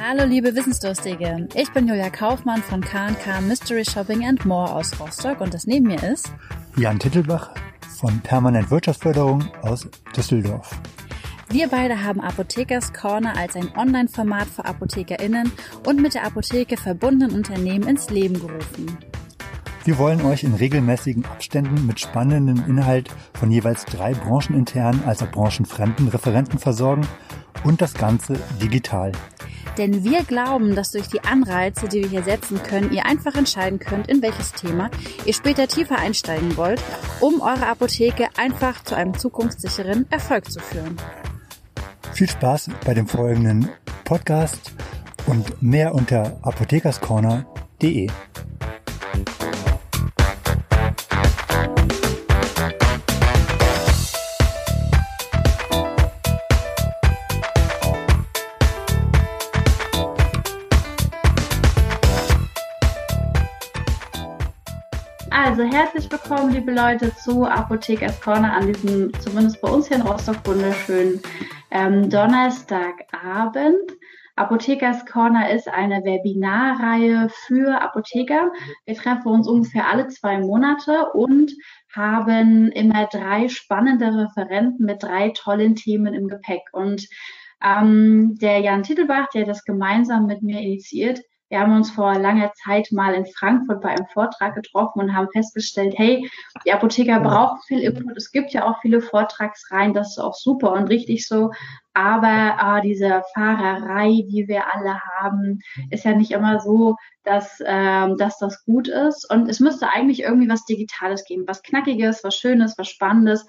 Hallo liebe Wissensdurstige, ich bin Julia Kaufmann von K&K Mystery Shopping and More aus Rostock und das neben mir ist Jan Tittelbach von Permanent Wirtschaftsförderung aus Düsseldorf. Wir beide haben Apothekers Corner als ein Online-Format für ApothekerInnen und mit der Apotheke verbundenen Unternehmen ins Leben gerufen. Wir wollen euch in regelmäßigen Abständen mit spannenden Inhalt von jeweils drei brancheninternen als auch branchenfremden Referenten versorgen und das Ganze digital. Denn wir glauben, dass durch die Anreize, die wir hier setzen können, ihr einfach entscheiden könnt, in welches Thema ihr später tiefer einsteigen wollt, um eure Apotheke einfach zu einem zukunftssicheren Erfolg zu führen. Viel Spaß bei dem folgenden Podcast und mehr unter apothekerscorner.de. Also herzlich willkommen, liebe Leute, zu Apothekers Corner an diesem, zumindest bei uns hier in Rostock, wunderschönen ähm, Donnerstagabend. Apothekers Corner ist eine Webinarreihe für Apotheker. Wir treffen uns ungefähr alle zwei Monate und haben immer drei spannende Referenten mit drei tollen Themen im Gepäck. Und ähm, der Jan Titelbach, der das gemeinsam mit mir initiiert, wir haben uns vor langer Zeit mal in Frankfurt bei einem Vortrag getroffen und haben festgestellt, hey, die Apotheker brauchen viel Input. Es gibt ja auch viele Vortragsreihen, das ist auch super und richtig so. Aber äh, diese Fahrerei, die wir alle haben, ist ja nicht immer so, dass, ähm, dass das gut ist. Und es müsste eigentlich irgendwie was Digitales geben, was Knackiges, was Schönes, was Spannendes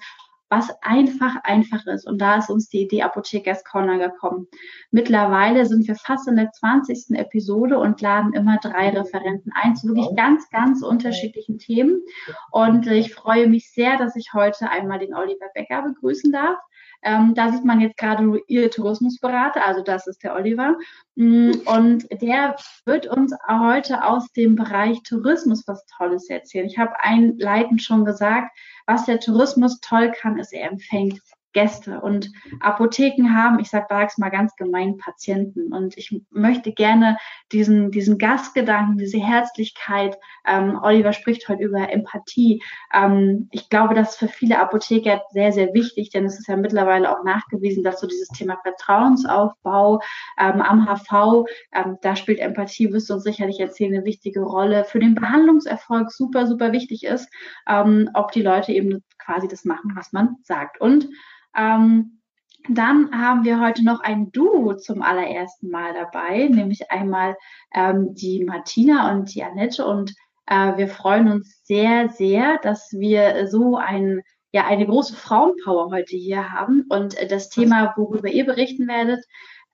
was einfach einfach ist. Und da ist uns die Idee Apothekers Corner gekommen. Mittlerweile sind wir fast in der 20. Episode und laden immer drei Referenten ein zu wirklich ganz, ganz unterschiedlichen Themen. Und ich freue mich sehr, dass ich heute einmal den Oliver Becker begrüßen darf. Ähm, da sieht man jetzt gerade ihr Tourismusberater, also das ist der Oliver. Mm, und der wird uns heute aus dem Bereich Tourismus was Tolles erzählen. Ich habe einleitend schon gesagt, was der Tourismus toll kann, ist, er empfängt Gäste und Apotheken haben, ich sage sag's mal ganz gemein, Patienten. Und ich möchte gerne diesen, diesen Gastgedanken, diese Herzlichkeit, ähm, Oliver spricht heute über Empathie. Ähm, ich glaube, das ist für viele Apotheker sehr, sehr wichtig, denn es ist ja mittlerweile auch nachgewiesen, dass so dieses Thema Vertrauensaufbau ähm, am HV, ähm, da spielt Empathie, wirst du uns sicherlich erzählen, eine wichtige Rolle. Für den Behandlungserfolg super, super wichtig ist, ähm, ob die Leute eben quasi das machen, was man sagt. Und ähm, dann haben wir heute noch ein Duo zum allerersten Mal dabei, nämlich einmal ähm, die Martina und die Annette. Und äh, wir freuen uns sehr, sehr, dass wir so ein, ja, eine große Frauenpower heute hier haben. Und äh, das Thema, worüber ihr berichten werdet,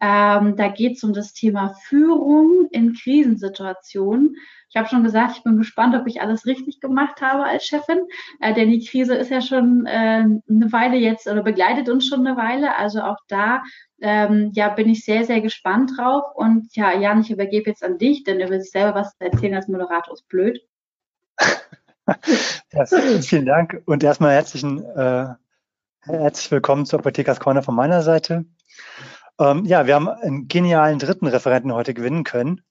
ähm, da geht es um das Thema Führung in Krisensituationen. Ich habe schon gesagt, ich bin gespannt, ob ich alles richtig gemacht habe als Chefin, äh, denn die Krise ist ja schon äh, eine Weile jetzt oder begleitet uns schon eine Weile. Also auch da ähm, ja, bin ich sehr, sehr gespannt drauf. Und ja, Jan, ich übergebe jetzt an dich, denn über sich selber was erzählen als Moderator ist blöd. ja, vielen Dank und erstmal herzlichen, äh, herzlich willkommen zu Apothekers Corner von meiner Seite. Ähm, ja, wir haben einen genialen dritten Referenten heute gewinnen können.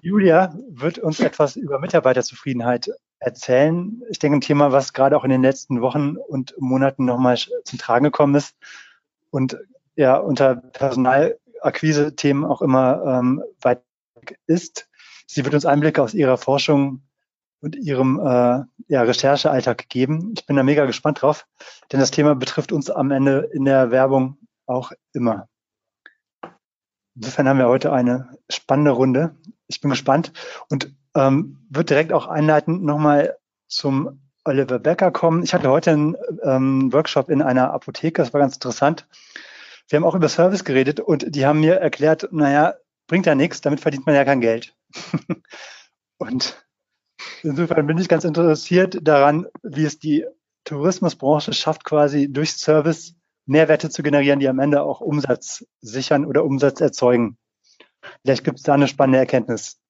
Julia wird uns etwas über Mitarbeiterzufriedenheit erzählen. Ich denke, ein Thema, was gerade auch in den letzten Wochen und Monaten nochmal zum Tragen gekommen ist und ja unter Personalakquise-Themen auch immer ähm, weit ist. Sie wird uns Einblicke aus ihrer Forschung und ihrem äh, ja, Recherchealltag geben. Ich bin da mega gespannt drauf, denn das Thema betrifft uns am Ende in der Werbung auch immer. Insofern haben wir heute eine spannende Runde. Ich bin gespannt und ähm, wird direkt auch einleitend nochmal zum Oliver Becker kommen. Ich hatte heute einen ähm, Workshop in einer Apotheke, das war ganz interessant. Wir haben auch über Service geredet und die haben mir erklärt, naja, bringt ja nichts, damit verdient man ja kein Geld. und insofern bin ich ganz interessiert daran, wie es die Tourismusbranche schafft, quasi durch Service Mehrwerte zu generieren, die am Ende auch Umsatz sichern oder Umsatz erzeugen. Vielleicht gibt es da eine spannende Erkenntnis.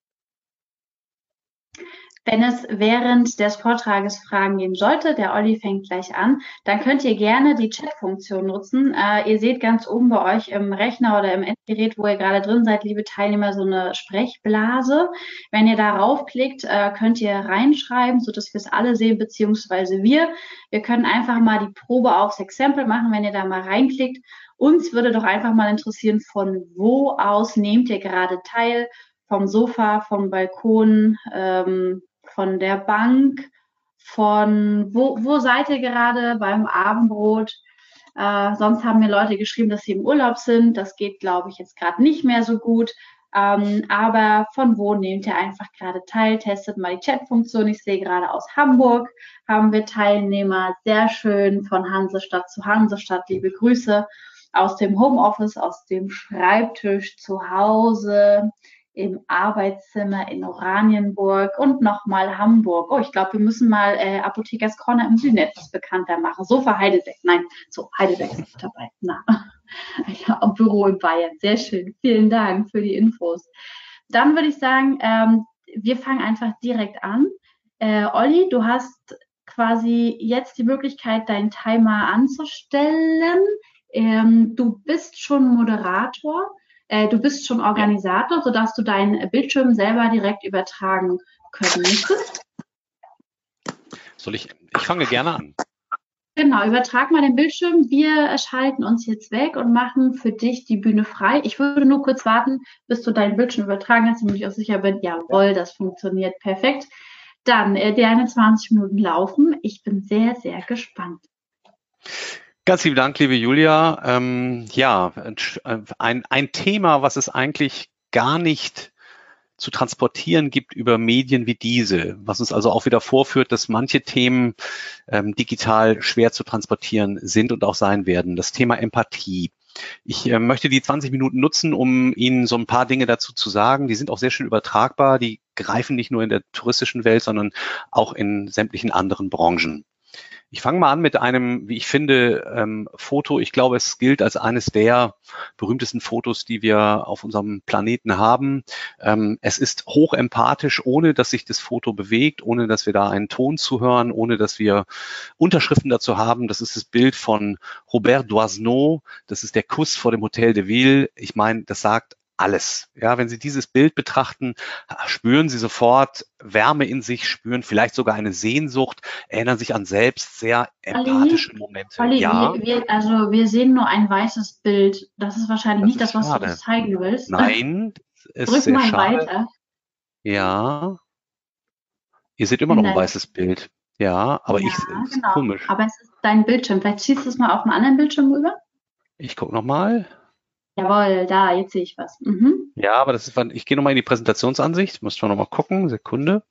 Wenn es während des Vortrages Fragen geben sollte, der Olli fängt gleich an, dann könnt ihr gerne die Chat-Funktion nutzen. Äh, ihr seht ganz oben bei euch im Rechner oder im Endgerät, wo ihr gerade drin seid, liebe Teilnehmer, so eine Sprechblase. Wenn ihr darauf klickt, äh, könnt ihr reinschreiben, sodass wir es alle sehen, beziehungsweise wir. Wir können einfach mal die Probe aufs Exempel machen, wenn ihr da mal reinklickt. Uns würde doch einfach mal interessieren, von wo aus nehmt ihr gerade teil? Vom Sofa, vom Balkon, ähm, von der Bank, von wo, wo seid ihr gerade beim Abendbrot? Äh, sonst haben mir Leute geschrieben, dass sie im Urlaub sind. Das geht, glaube ich, jetzt gerade nicht mehr so gut. Ähm, aber von wo nehmt ihr einfach gerade teil? Testet mal die Chat-Funktion. Ich sehe gerade aus Hamburg haben wir Teilnehmer. Sehr schön von Hansestadt zu Hansestadt. Liebe Grüße aus dem Homeoffice, aus dem Schreibtisch zu Hause im Arbeitszimmer in Oranienburg und nochmal Hamburg. Oh, ich glaube, wir müssen mal äh, Apothekers Corner im Süden etwas bekannter machen. So für Heidelberg. Nein, so, Heidelberg ist nicht dabei. Na, ja, Büro in Bayern. Sehr schön. Vielen Dank für die Infos. Dann würde ich sagen, ähm, wir fangen einfach direkt an. Äh, Olli, du hast quasi jetzt die Möglichkeit, deinen Timer anzustellen. Ähm, du bist schon Moderator. Äh, du bist schon Organisator, sodass du deinen Bildschirm selber direkt übertragen können müsstest. Soll ich? Ich fange gerne an. Genau, übertrag mal den Bildschirm. Wir schalten uns jetzt weg und machen für dich die Bühne frei. Ich würde nur kurz warten, bis du deinen Bildschirm übertragen hast, damit ich auch sicher bin, jawohl, das funktioniert perfekt. Dann äh, deine 20 Minuten laufen. Ich bin sehr, sehr gespannt. Ganz lieben Dank, liebe Julia. Ähm, ja, ein, ein Thema, was es eigentlich gar nicht zu transportieren gibt über Medien wie diese, was uns also auch wieder vorführt, dass manche Themen ähm, digital schwer zu transportieren sind und auch sein werden. Das Thema Empathie. Ich äh, möchte die 20 Minuten nutzen, um Ihnen so ein paar Dinge dazu zu sagen. Die sind auch sehr schön übertragbar. Die greifen nicht nur in der touristischen Welt, sondern auch in sämtlichen anderen Branchen. Ich fange mal an mit einem, wie ich finde, ähm, Foto. Ich glaube, es gilt als eines der berühmtesten Fotos, die wir auf unserem Planeten haben. Ähm, es ist hoch empathisch, ohne dass sich das Foto bewegt, ohne dass wir da einen Ton zuhören, ohne dass wir Unterschriften dazu haben. Das ist das Bild von Robert Doisneau. Das ist der Kuss vor dem Hotel de Ville. Ich meine, das sagt alles. Ja, wenn Sie dieses Bild betrachten, spüren Sie sofort Wärme in sich, spüren vielleicht sogar eine Sehnsucht, erinnern sich an selbst sehr empathische Ali, Momente. Ali, ja. Wir, also wir sehen nur ein weißes Bild. Das ist wahrscheinlich das nicht ist das, was schade. du uns zeigen willst. Nein, ist Drück sehr mal schade. weiter. Ja. Ihr seht immer noch ein weißes Bild. Ja, aber ja, ich genau. komisch. Aber es ist dein Bildschirm. Vielleicht ziehst du es mal auf einen anderen Bildschirm rüber. Ich gucke nochmal. Jawohl, da, jetzt sehe ich was. Mhm. Ja, aber das ist, ich gehe nochmal in die Präsentationsansicht, muss schon nochmal gucken, Sekunde.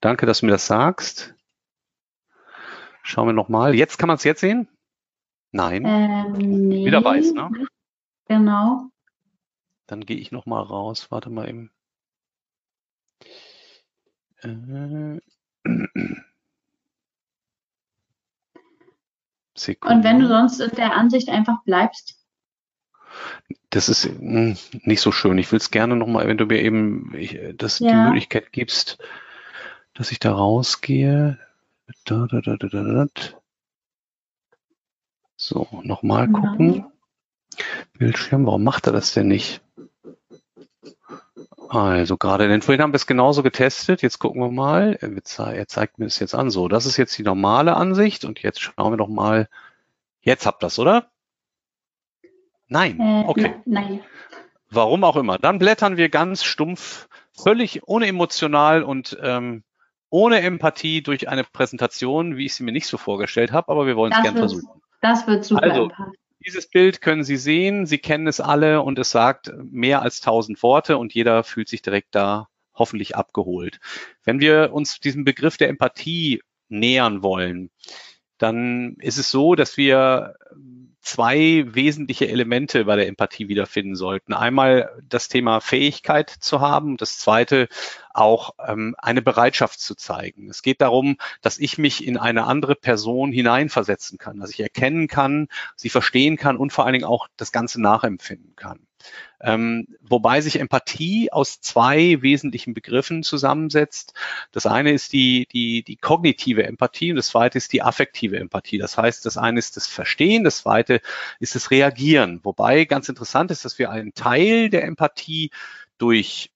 Danke, dass du mir das sagst. Schauen wir nochmal. Jetzt kann man es jetzt sehen? Nein. Ähm, nee. Wieder weiß, ne? Genau. Dann gehe ich nochmal raus. Warte mal eben. Äh. Sekunde. Und wenn du sonst in der Ansicht einfach bleibst, das ist hm, nicht so schön. Ich will es gerne nochmal, wenn du mir eben ich, das ja. die Möglichkeit gibst, dass ich da rausgehe. Da, da, da, da, da, da. So, nochmal gucken. Ja. Bildschirm, warum macht er das denn nicht? Also gerade, denn vorhin haben wir es genauso getestet. Jetzt gucken wir mal. Er zeigt mir es jetzt an. So, das ist jetzt die normale Ansicht. Und jetzt schauen wir doch mal. Jetzt habt ihr das, oder? Nein, äh, okay. Nein. Warum auch immer. Dann blättern wir ganz stumpf, völlig unemotional und ähm, ohne Empathie durch eine Präsentation, wie ich sie mir nicht so vorgestellt habe, aber wir wollen es gerne versuchen. Das wird super. Also, dieses Bild können Sie sehen, Sie kennen es alle und es sagt mehr als tausend Worte und jeder fühlt sich direkt da hoffentlich abgeholt. Wenn wir uns diesem Begriff der Empathie nähern wollen, dann ist es so, dass wir zwei wesentliche Elemente bei der Empathie wiederfinden sollten. Einmal das Thema Fähigkeit zu haben, das zweite auch ähm, eine Bereitschaft zu zeigen. Es geht darum, dass ich mich in eine andere Person hineinversetzen kann, dass ich erkennen kann, sie verstehen kann und vor allen Dingen auch das Ganze nachempfinden kann. Ähm, wobei sich Empathie aus zwei wesentlichen Begriffen zusammensetzt. Das eine ist die, die, die kognitive Empathie und das zweite ist die affektive Empathie. Das heißt, das eine ist das Verstehen, das zweite ist das Reagieren. Wobei ganz interessant ist, dass wir einen Teil der Empathie durch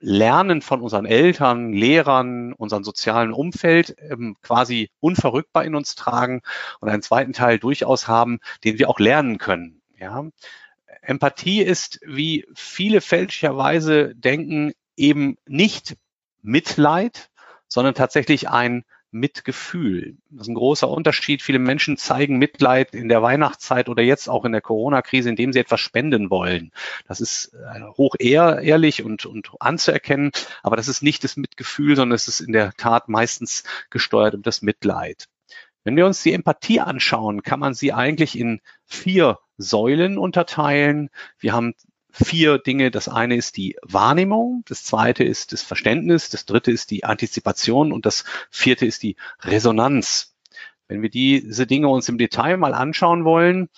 Lernen von unseren Eltern, Lehrern, unserem sozialen Umfeld ähm, quasi unverrückbar in uns tragen und einen zweiten Teil durchaus haben, den wir auch lernen können. Ja? Empathie ist, wie viele fälschlicherweise denken, eben nicht Mitleid, sondern tatsächlich ein Mitgefühl. Das ist ein großer Unterschied. Viele Menschen zeigen Mitleid in der Weihnachtszeit oder jetzt auch in der Corona-Krise, indem sie etwas spenden wollen. Das ist äh, hoch ehr, ehrlich und, und anzuerkennen, aber das ist nicht das Mitgefühl, sondern es ist in der Tat meistens gesteuert um das Mitleid. Wenn wir uns die Empathie anschauen, kann man sie eigentlich in vier Säulen unterteilen. Wir haben vier Dinge. Das eine ist die Wahrnehmung, das zweite ist das Verständnis, das dritte ist die Antizipation und das vierte ist die Resonanz. Wenn wir diese Dinge uns im Detail mal anschauen wollen,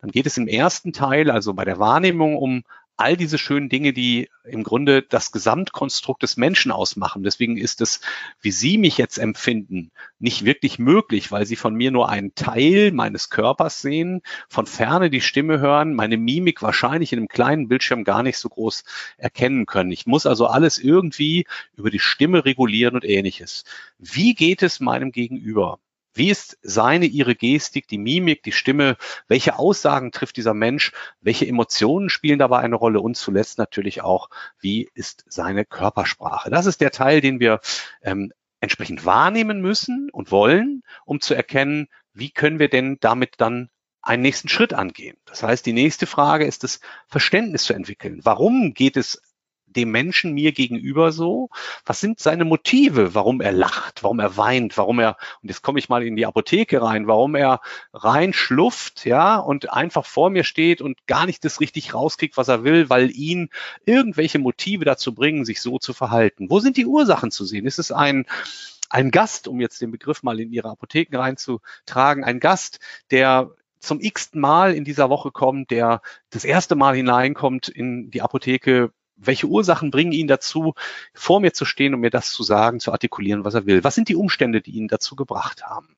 dann geht es im ersten Teil, also bei der Wahrnehmung, um all diese schönen Dinge, die im Grunde das Gesamtkonstrukt des Menschen ausmachen. Deswegen ist es, wie Sie mich jetzt empfinden, nicht wirklich möglich, weil Sie von mir nur einen Teil meines Körpers sehen, von ferne die Stimme hören, meine Mimik wahrscheinlich in einem kleinen Bildschirm gar nicht so groß erkennen können. Ich muss also alles irgendwie über die Stimme regulieren und ähnliches. Wie geht es meinem Gegenüber? Wie ist seine, ihre Gestik, die Mimik, die Stimme? Welche Aussagen trifft dieser Mensch? Welche Emotionen spielen dabei eine Rolle? Und zuletzt natürlich auch, wie ist seine Körpersprache? Das ist der Teil, den wir ähm, entsprechend wahrnehmen müssen und wollen, um zu erkennen, wie können wir denn damit dann einen nächsten Schritt angehen. Das heißt, die nächste Frage ist das Verständnis zu entwickeln. Warum geht es dem Menschen mir gegenüber so? Was sind seine Motive, warum er lacht, warum er weint, warum er, und jetzt komme ich mal in die Apotheke rein, warum er reinschlufft, ja, und einfach vor mir steht und gar nicht das richtig rauskriegt, was er will, weil ihn irgendwelche Motive dazu bringen, sich so zu verhalten. Wo sind die Ursachen zu sehen? Ist es ein, ein Gast, um jetzt den Begriff mal in Ihre Apotheken reinzutragen, ein Gast, der zum x Mal in dieser Woche kommt, der das erste Mal hineinkommt in die Apotheke, welche Ursachen bringen ihn dazu, vor mir zu stehen und mir das zu sagen, zu artikulieren, was er will? Was sind die Umstände, die ihn dazu gebracht haben?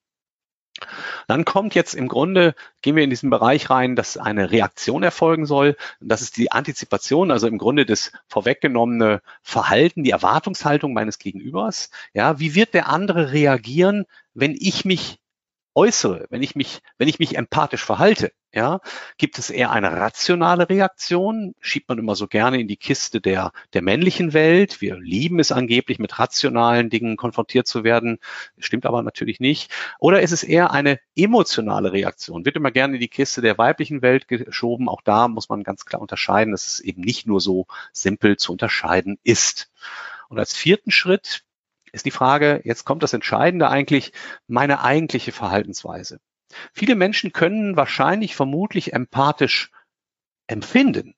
Dann kommt jetzt im Grunde, gehen wir in diesen Bereich rein, dass eine Reaktion erfolgen soll. Das ist die Antizipation, also im Grunde das vorweggenommene Verhalten, die Erwartungshaltung meines Gegenübers. Ja, wie wird der andere reagieren, wenn ich mich äußere, wenn ich mich, wenn ich mich empathisch verhalte, ja, gibt es eher eine rationale Reaktion, schiebt man immer so gerne in die Kiste der, der männlichen Welt. Wir lieben es angeblich, mit rationalen Dingen konfrontiert zu werden. Stimmt aber natürlich nicht. Oder ist es eher eine emotionale Reaktion? Wird immer gerne in die Kiste der weiblichen Welt geschoben. Auch da muss man ganz klar unterscheiden, dass es eben nicht nur so simpel zu unterscheiden ist. Und als vierten Schritt ist die Frage, jetzt kommt das Entscheidende eigentlich, meine eigentliche Verhaltensweise. Viele Menschen können wahrscheinlich vermutlich empathisch empfinden,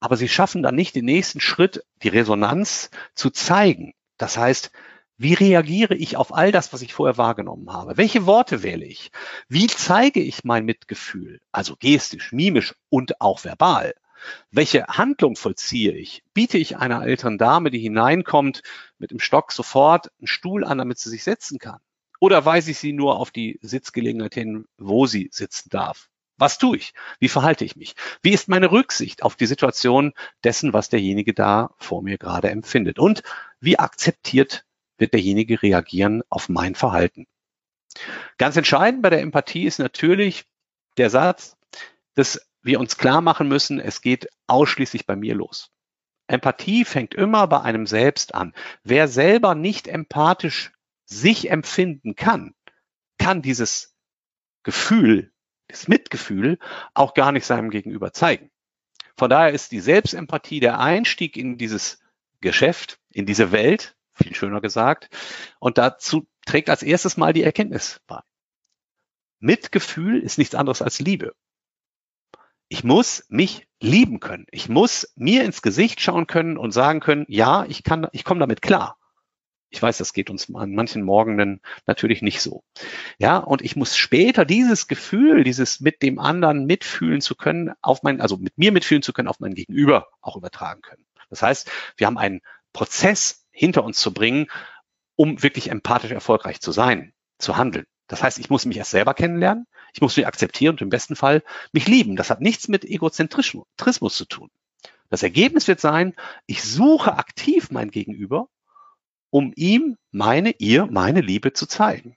aber sie schaffen dann nicht den nächsten Schritt, die Resonanz zu zeigen. Das heißt, wie reagiere ich auf all das, was ich vorher wahrgenommen habe? Welche Worte wähle ich? Wie zeige ich mein Mitgefühl? Also gestisch, mimisch und auch verbal. Welche Handlung vollziehe ich? Biete ich einer älteren Dame, die hineinkommt, mit dem Stock sofort einen Stuhl an, damit sie sich setzen kann? Oder weise ich sie nur auf die Sitzgelegenheit hin, wo sie sitzen darf? Was tue ich? Wie verhalte ich mich? Wie ist meine Rücksicht auf die Situation dessen, was derjenige da vor mir gerade empfindet? Und wie akzeptiert wird derjenige reagieren auf mein Verhalten? Ganz entscheidend bei der Empathie ist natürlich der Satz, dass wir uns klar machen müssen, es geht ausschließlich bei mir los. Empathie fängt immer bei einem selbst an. Wer selber nicht empathisch sich empfinden kann, kann dieses Gefühl, das Mitgefühl auch gar nicht seinem Gegenüber zeigen. Von daher ist die Selbstempathie der Einstieg in dieses Geschäft, in diese Welt, viel schöner gesagt, und dazu trägt als erstes mal die Erkenntnis bei. Mitgefühl ist nichts anderes als Liebe. Ich muss mich lieben können. Ich muss mir ins Gesicht schauen können und sagen können, ja, ich kann, ich komme damit klar. Ich weiß, das geht uns an manchen Morgenen natürlich nicht so. Ja, und ich muss später dieses Gefühl, dieses mit dem anderen mitfühlen zu können, auf mein, also mit mir mitfühlen zu können, auf mein Gegenüber auch übertragen können. Das heißt, wir haben einen Prozess hinter uns zu bringen, um wirklich empathisch erfolgreich zu sein, zu handeln. Das heißt, ich muss mich erst selber kennenlernen, ich muss mich akzeptieren und im besten Fall mich lieben. Das hat nichts mit Egozentrismus zu tun. Das Ergebnis wird sein, ich suche aktiv mein Gegenüber um ihm meine, ihr, meine Liebe zu zeigen.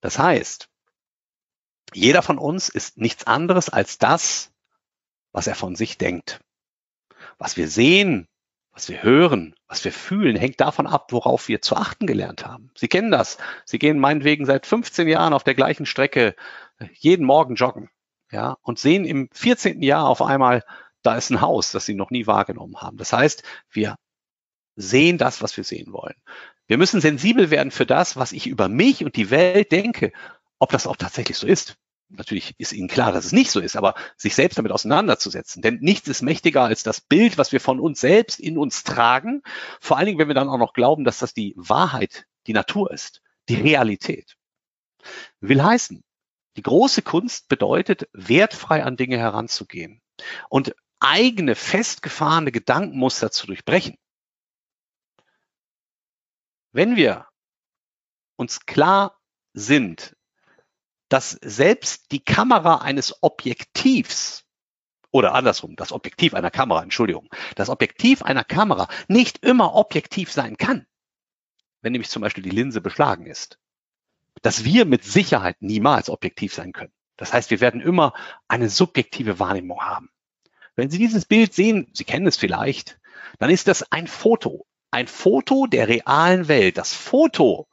Das heißt, jeder von uns ist nichts anderes als das, was er von sich denkt. Was wir sehen, was wir hören, was wir fühlen, hängt davon ab, worauf wir zu achten gelernt haben. Sie kennen das. Sie gehen meinetwegen seit 15 Jahren auf der gleichen Strecke jeden Morgen joggen, ja, und sehen im 14. Jahr auf einmal, da ist ein Haus, das sie noch nie wahrgenommen haben. Das heißt, wir sehen das, was wir sehen wollen. Wir müssen sensibel werden für das, was ich über mich und die Welt denke, ob das auch tatsächlich so ist. Natürlich ist Ihnen klar, dass es nicht so ist, aber sich selbst damit auseinanderzusetzen. Denn nichts ist mächtiger als das Bild, was wir von uns selbst in uns tragen. Vor allen Dingen, wenn wir dann auch noch glauben, dass das die Wahrheit, die Natur ist, die Realität. Will heißen, die große Kunst bedeutet, wertfrei an Dinge heranzugehen und eigene festgefahrene Gedankenmuster zu durchbrechen. Wenn wir uns klar sind, dass selbst die Kamera eines Objektivs oder andersrum, das Objektiv einer Kamera, Entschuldigung, das Objektiv einer Kamera nicht immer objektiv sein kann, wenn nämlich zum Beispiel die Linse beschlagen ist, dass wir mit Sicherheit niemals objektiv sein können. Das heißt, wir werden immer eine subjektive Wahrnehmung haben. Wenn Sie dieses Bild sehen, Sie kennen es vielleicht, dann ist das ein Foto ein Foto der realen Welt. Das Foto,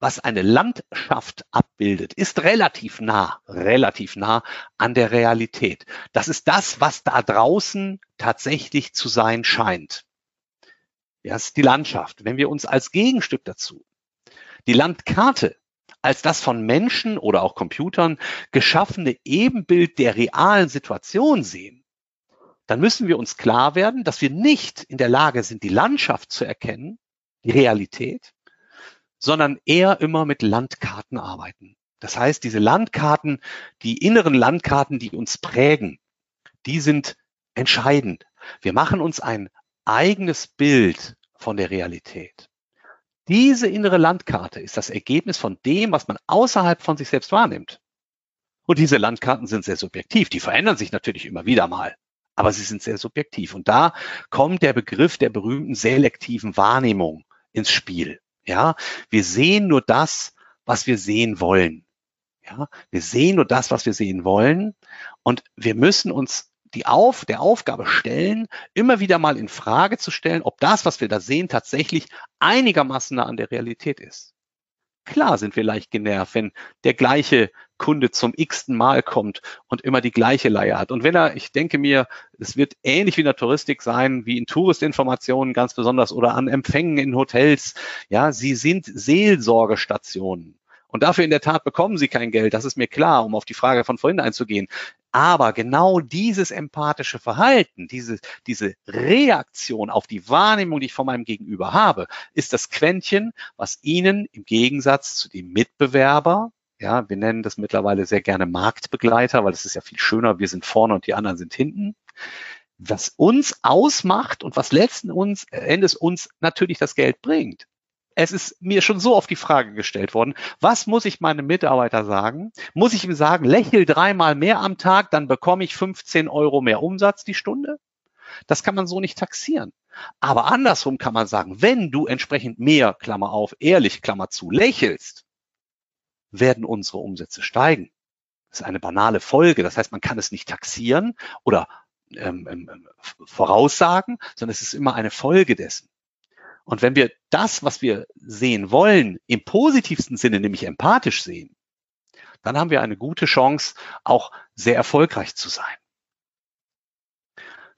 was eine Landschaft abbildet, ist relativ nah, relativ nah an der Realität. Das ist das, was da draußen tatsächlich zu sein scheint. Ja, ist die Landschaft. Wenn wir uns als Gegenstück dazu die Landkarte als das von Menschen oder auch Computern geschaffene Ebenbild der realen Situation sehen, dann müssen wir uns klar werden, dass wir nicht in der Lage sind, die Landschaft zu erkennen, die Realität, sondern eher immer mit Landkarten arbeiten. Das heißt, diese Landkarten, die inneren Landkarten, die uns prägen, die sind entscheidend. Wir machen uns ein eigenes Bild von der Realität. Diese innere Landkarte ist das Ergebnis von dem, was man außerhalb von sich selbst wahrnimmt. Und diese Landkarten sind sehr subjektiv. Die verändern sich natürlich immer wieder mal aber sie sind sehr subjektiv. Und da kommt der Begriff der berühmten selektiven Wahrnehmung ins Spiel. Ja, wir sehen nur das, was wir sehen wollen. Ja, wir sehen nur das, was wir sehen wollen. Und wir müssen uns die auf, der Aufgabe stellen, immer wieder mal in Frage zu stellen, ob das, was wir da sehen, tatsächlich einigermaßen nah an der Realität ist. Klar sind wir leicht genervt, wenn der gleiche Kunde zum x-ten Mal kommt und immer die gleiche Leier hat. Und wenn er, ich denke mir, es wird ähnlich wie in der Touristik sein, wie in Touristinformationen ganz besonders oder an Empfängen in Hotels. Ja, sie sind Seelsorgestationen. Und dafür in der Tat bekommen sie kein Geld. Das ist mir klar, um auf die Frage von vorhin einzugehen. Aber genau dieses empathische Verhalten, diese, diese Reaktion auf die Wahrnehmung, die ich von meinem Gegenüber habe, ist das Quäntchen, was Ihnen im Gegensatz zu dem Mitbewerber, ja, wir nennen das mittlerweile sehr gerne Marktbegleiter, weil es ist ja viel schöner, wir sind vorne und die anderen sind hinten, was uns ausmacht und was letzten Endes uns natürlich das Geld bringt, es ist mir schon so oft die Frage gestellt worden, was muss ich meinem Mitarbeiter sagen? Muss ich ihm sagen, lächel dreimal mehr am Tag, dann bekomme ich 15 Euro mehr Umsatz die Stunde? Das kann man so nicht taxieren. Aber andersrum kann man sagen, wenn du entsprechend mehr, Klammer auf, ehrlich, Klammer zu, lächelst, werden unsere Umsätze steigen. Das ist eine banale Folge. Das heißt, man kann es nicht taxieren oder ähm, ähm, voraussagen, sondern es ist immer eine Folge dessen. Und wenn wir das, was wir sehen wollen, im positivsten Sinne, nämlich empathisch sehen, dann haben wir eine gute Chance, auch sehr erfolgreich zu sein.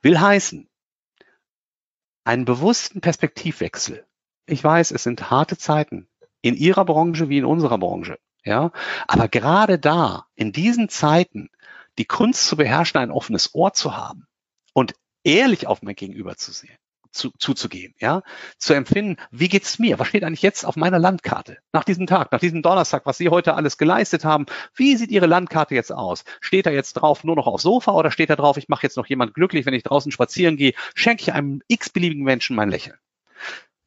Will heißen, einen bewussten Perspektivwechsel. Ich weiß, es sind harte Zeiten in Ihrer Branche wie in unserer Branche. Ja, aber gerade da, in diesen Zeiten, die Kunst zu beherrschen, ein offenes Ohr zu haben und ehrlich auf mein Gegenüber zu sehen, zu, zuzugehen, ja, zu empfinden, wie geht's mir? Was steht eigentlich jetzt auf meiner Landkarte? Nach diesem Tag, nach diesem Donnerstag, was Sie heute alles geleistet haben, wie sieht Ihre Landkarte jetzt aus? Steht da jetzt drauf nur noch aufs Sofa oder steht da drauf, ich mache jetzt noch jemand glücklich, wenn ich draußen spazieren gehe, schenke ich einem x-beliebigen Menschen mein Lächeln?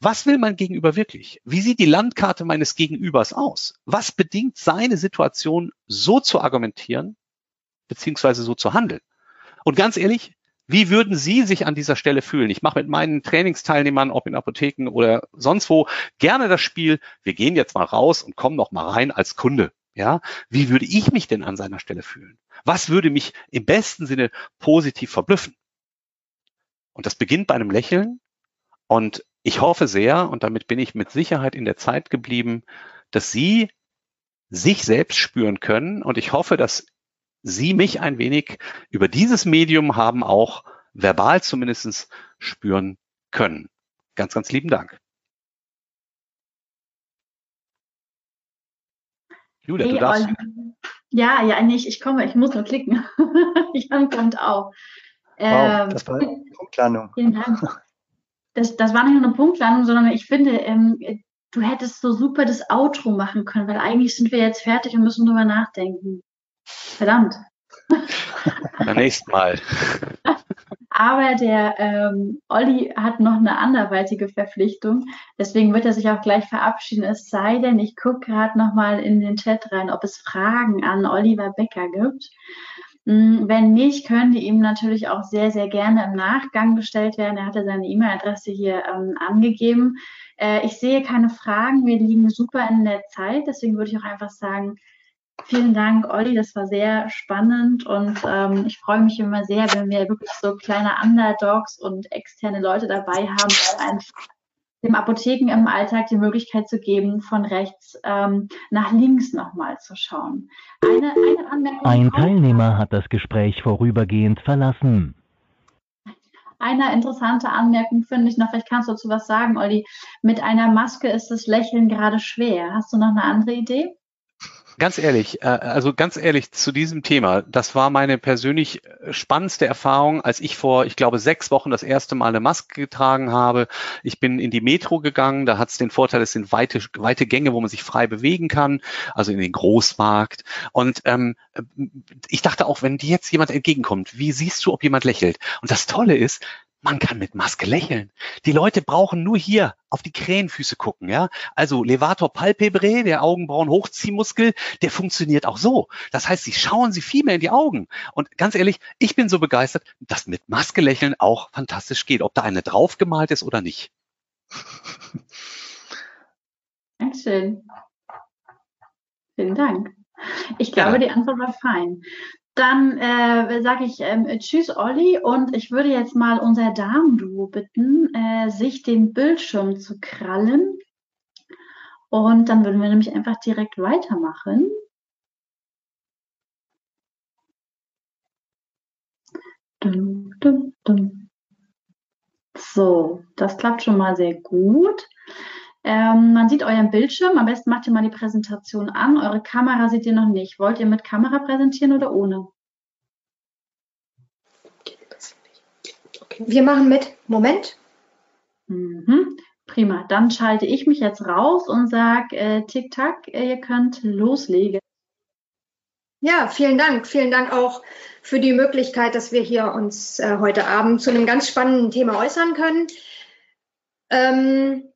Was will mein Gegenüber wirklich? Wie sieht die Landkarte meines Gegenübers aus? Was bedingt seine Situation so zu argumentieren, beziehungsweise so zu handeln? Und ganz ehrlich, wie würden Sie sich an dieser Stelle fühlen? Ich mache mit meinen Trainingsteilnehmern, ob in Apotheken oder sonst wo, gerne das Spiel. Wir gehen jetzt mal raus und kommen noch mal rein als Kunde. Ja, wie würde ich mich denn an seiner Stelle fühlen? Was würde mich im besten Sinne positiv verblüffen? Und das beginnt bei einem Lächeln. Und ich hoffe sehr, und damit bin ich mit Sicherheit in der Zeit geblieben, dass Sie sich selbst spüren können. Und ich hoffe, dass Sie mich ein wenig über dieses Medium haben auch verbal zumindest spüren können. Ganz, ganz lieben Dank. Julia, hey, du darfst. Ja, ja, nicht. Ich komme, ich muss nur klicken. Jan kommt auch. Wow, ähm, das war eine Punktlandung. Vielen Dank. Das, das war nicht nur eine Punktlandung, sondern ich finde, ähm, du hättest so super das Outro machen können, weil eigentlich sind wir jetzt fertig und müssen drüber nachdenken. Verdammt. Beim nächsten Mal. Aber der ähm, Olli hat noch eine anderweitige Verpflichtung. Deswegen wird er sich auch gleich verabschieden. Es sei denn, ich gucke gerade noch mal in den Chat rein, ob es Fragen an Oliver Becker gibt. Hm, wenn nicht, können die ihm natürlich auch sehr, sehr gerne im Nachgang gestellt werden. Er hatte seine E-Mail-Adresse hier ähm, angegeben. Äh, ich sehe keine Fragen. Wir liegen super in der Zeit. Deswegen würde ich auch einfach sagen, Vielen Dank, Olli. Das war sehr spannend und ähm, ich freue mich immer sehr, wenn wir wirklich so kleine Underdogs und externe Leute dabei haben, einfach dem Apotheken im Alltag die Möglichkeit zu geben, von rechts ähm, nach links nochmal zu schauen. Eine, eine Anmerkung. Ein Teilnehmer hat das Gespräch vorübergehend verlassen. Eine interessante Anmerkung finde ich noch, vielleicht kannst du dazu was sagen, Olli. Mit einer Maske ist das Lächeln gerade schwer. Hast du noch eine andere Idee? Ganz ehrlich, äh, also ganz ehrlich zu diesem Thema, das war meine persönlich äh, spannendste Erfahrung, als ich vor, ich glaube, sechs Wochen das erste Mal eine Maske getragen habe. Ich bin in die Metro gegangen, da hat es den Vorteil, es sind weite, weite Gänge, wo man sich frei bewegen kann, also in den Großmarkt. Und ähm, ich dachte auch, wenn dir jetzt jemand entgegenkommt, wie siehst du, ob jemand lächelt? Und das Tolle ist, man kann mit Maske lächeln. Die Leute brauchen nur hier auf die Krähenfüße gucken, ja. Also Levator palpebrae, der Augenbrauen-Hochziehmuskel, der funktioniert auch so. Das heißt, sie schauen sie viel mehr in die Augen. Und ganz ehrlich, ich bin so begeistert, dass mit Maske lächeln auch fantastisch geht, ob da eine draufgemalt ist oder nicht. Dankeschön. Vielen Dank. Ich glaube, ja. die Antwort war fein. Dann äh, sage ich ähm, Tschüss, Olli. Und ich würde jetzt mal unser Damenduo bitten, äh, sich den Bildschirm zu krallen. Und dann würden wir nämlich einfach direkt weitermachen. Dum, dum, dum. So, das klappt schon mal sehr gut. Ähm, man sieht euren Bildschirm. Am besten macht ihr mal die Präsentation an. Eure Kamera seht ihr noch nicht. Wollt ihr mit Kamera präsentieren oder ohne? Okay, wir machen mit. Moment. Mhm. Prima. Dann schalte ich mich jetzt raus und sage äh, Tick-Tack, äh, ihr könnt loslegen. Ja, vielen Dank. Vielen Dank auch für die Möglichkeit, dass wir hier uns äh, heute Abend zu einem ganz spannenden Thema äußern können. Ähm,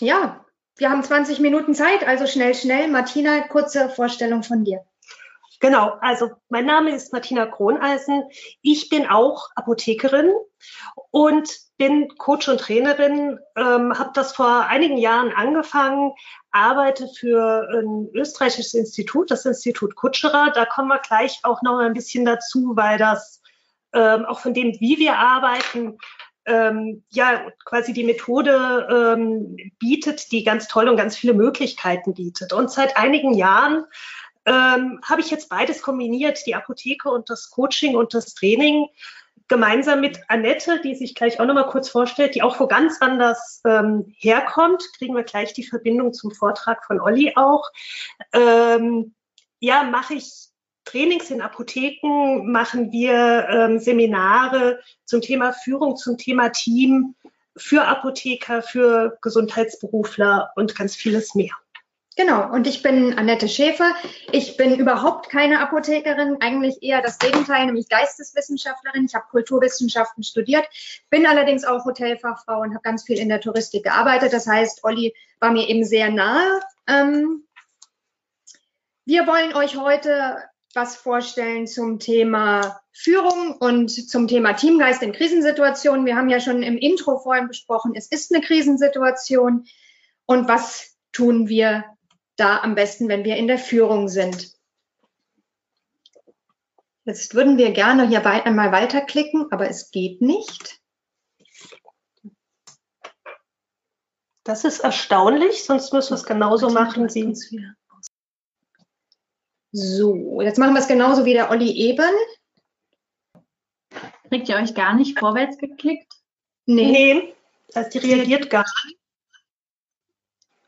ja, wir haben 20 Minuten Zeit, also schnell, schnell. Martina, kurze Vorstellung von dir. Genau, also mein Name ist Martina Kroneisen. Ich bin auch Apothekerin und bin Coach und Trainerin, ähm, habe das vor einigen Jahren angefangen, arbeite für ein österreichisches Institut, das Institut Kutscherer. Da kommen wir gleich auch noch ein bisschen dazu, weil das ähm, auch von dem, wie wir arbeiten, ähm, ja quasi die Methode ähm, bietet, die ganz tolle und ganz viele Möglichkeiten bietet. Und seit einigen Jahren ähm, habe ich jetzt beides kombiniert, die Apotheke und das Coaching und das Training, gemeinsam mit Annette, die sich gleich auch nochmal kurz vorstellt, die auch wo ganz anders ähm, herkommt. Kriegen wir gleich die Verbindung zum Vortrag von Olli auch. Ähm, ja, mache ich Trainings in Apotheken, machen wir ähm, Seminare zum Thema Führung, zum Thema Team, für Apotheker, für Gesundheitsberufler und ganz vieles mehr. Genau, und ich bin Annette Schäfer. Ich bin überhaupt keine Apothekerin, eigentlich eher das Gegenteil, nämlich Geisteswissenschaftlerin. Ich habe Kulturwissenschaften studiert, bin allerdings auch Hotelfachfrau und habe ganz viel in der Touristik gearbeitet. Das heißt, Olli war mir eben sehr nahe. Ähm, wir wollen euch heute was vorstellen zum Thema Führung und zum Thema Teamgeist in Krisensituationen. Wir haben ja schon im Intro vorhin besprochen, es ist eine Krisensituation. Und was tun wir da am besten, wenn wir in der Führung sind? Jetzt würden wir gerne hier einmal weiterklicken, aber es geht nicht. Das ist erstaunlich, sonst müssen wir es genauso machen. Sie so, jetzt machen wir es genauso wie der Olli eben. Kriegt ihr euch gar nicht vorwärts geklickt? Nee. Nee, also die reagiert gar nicht.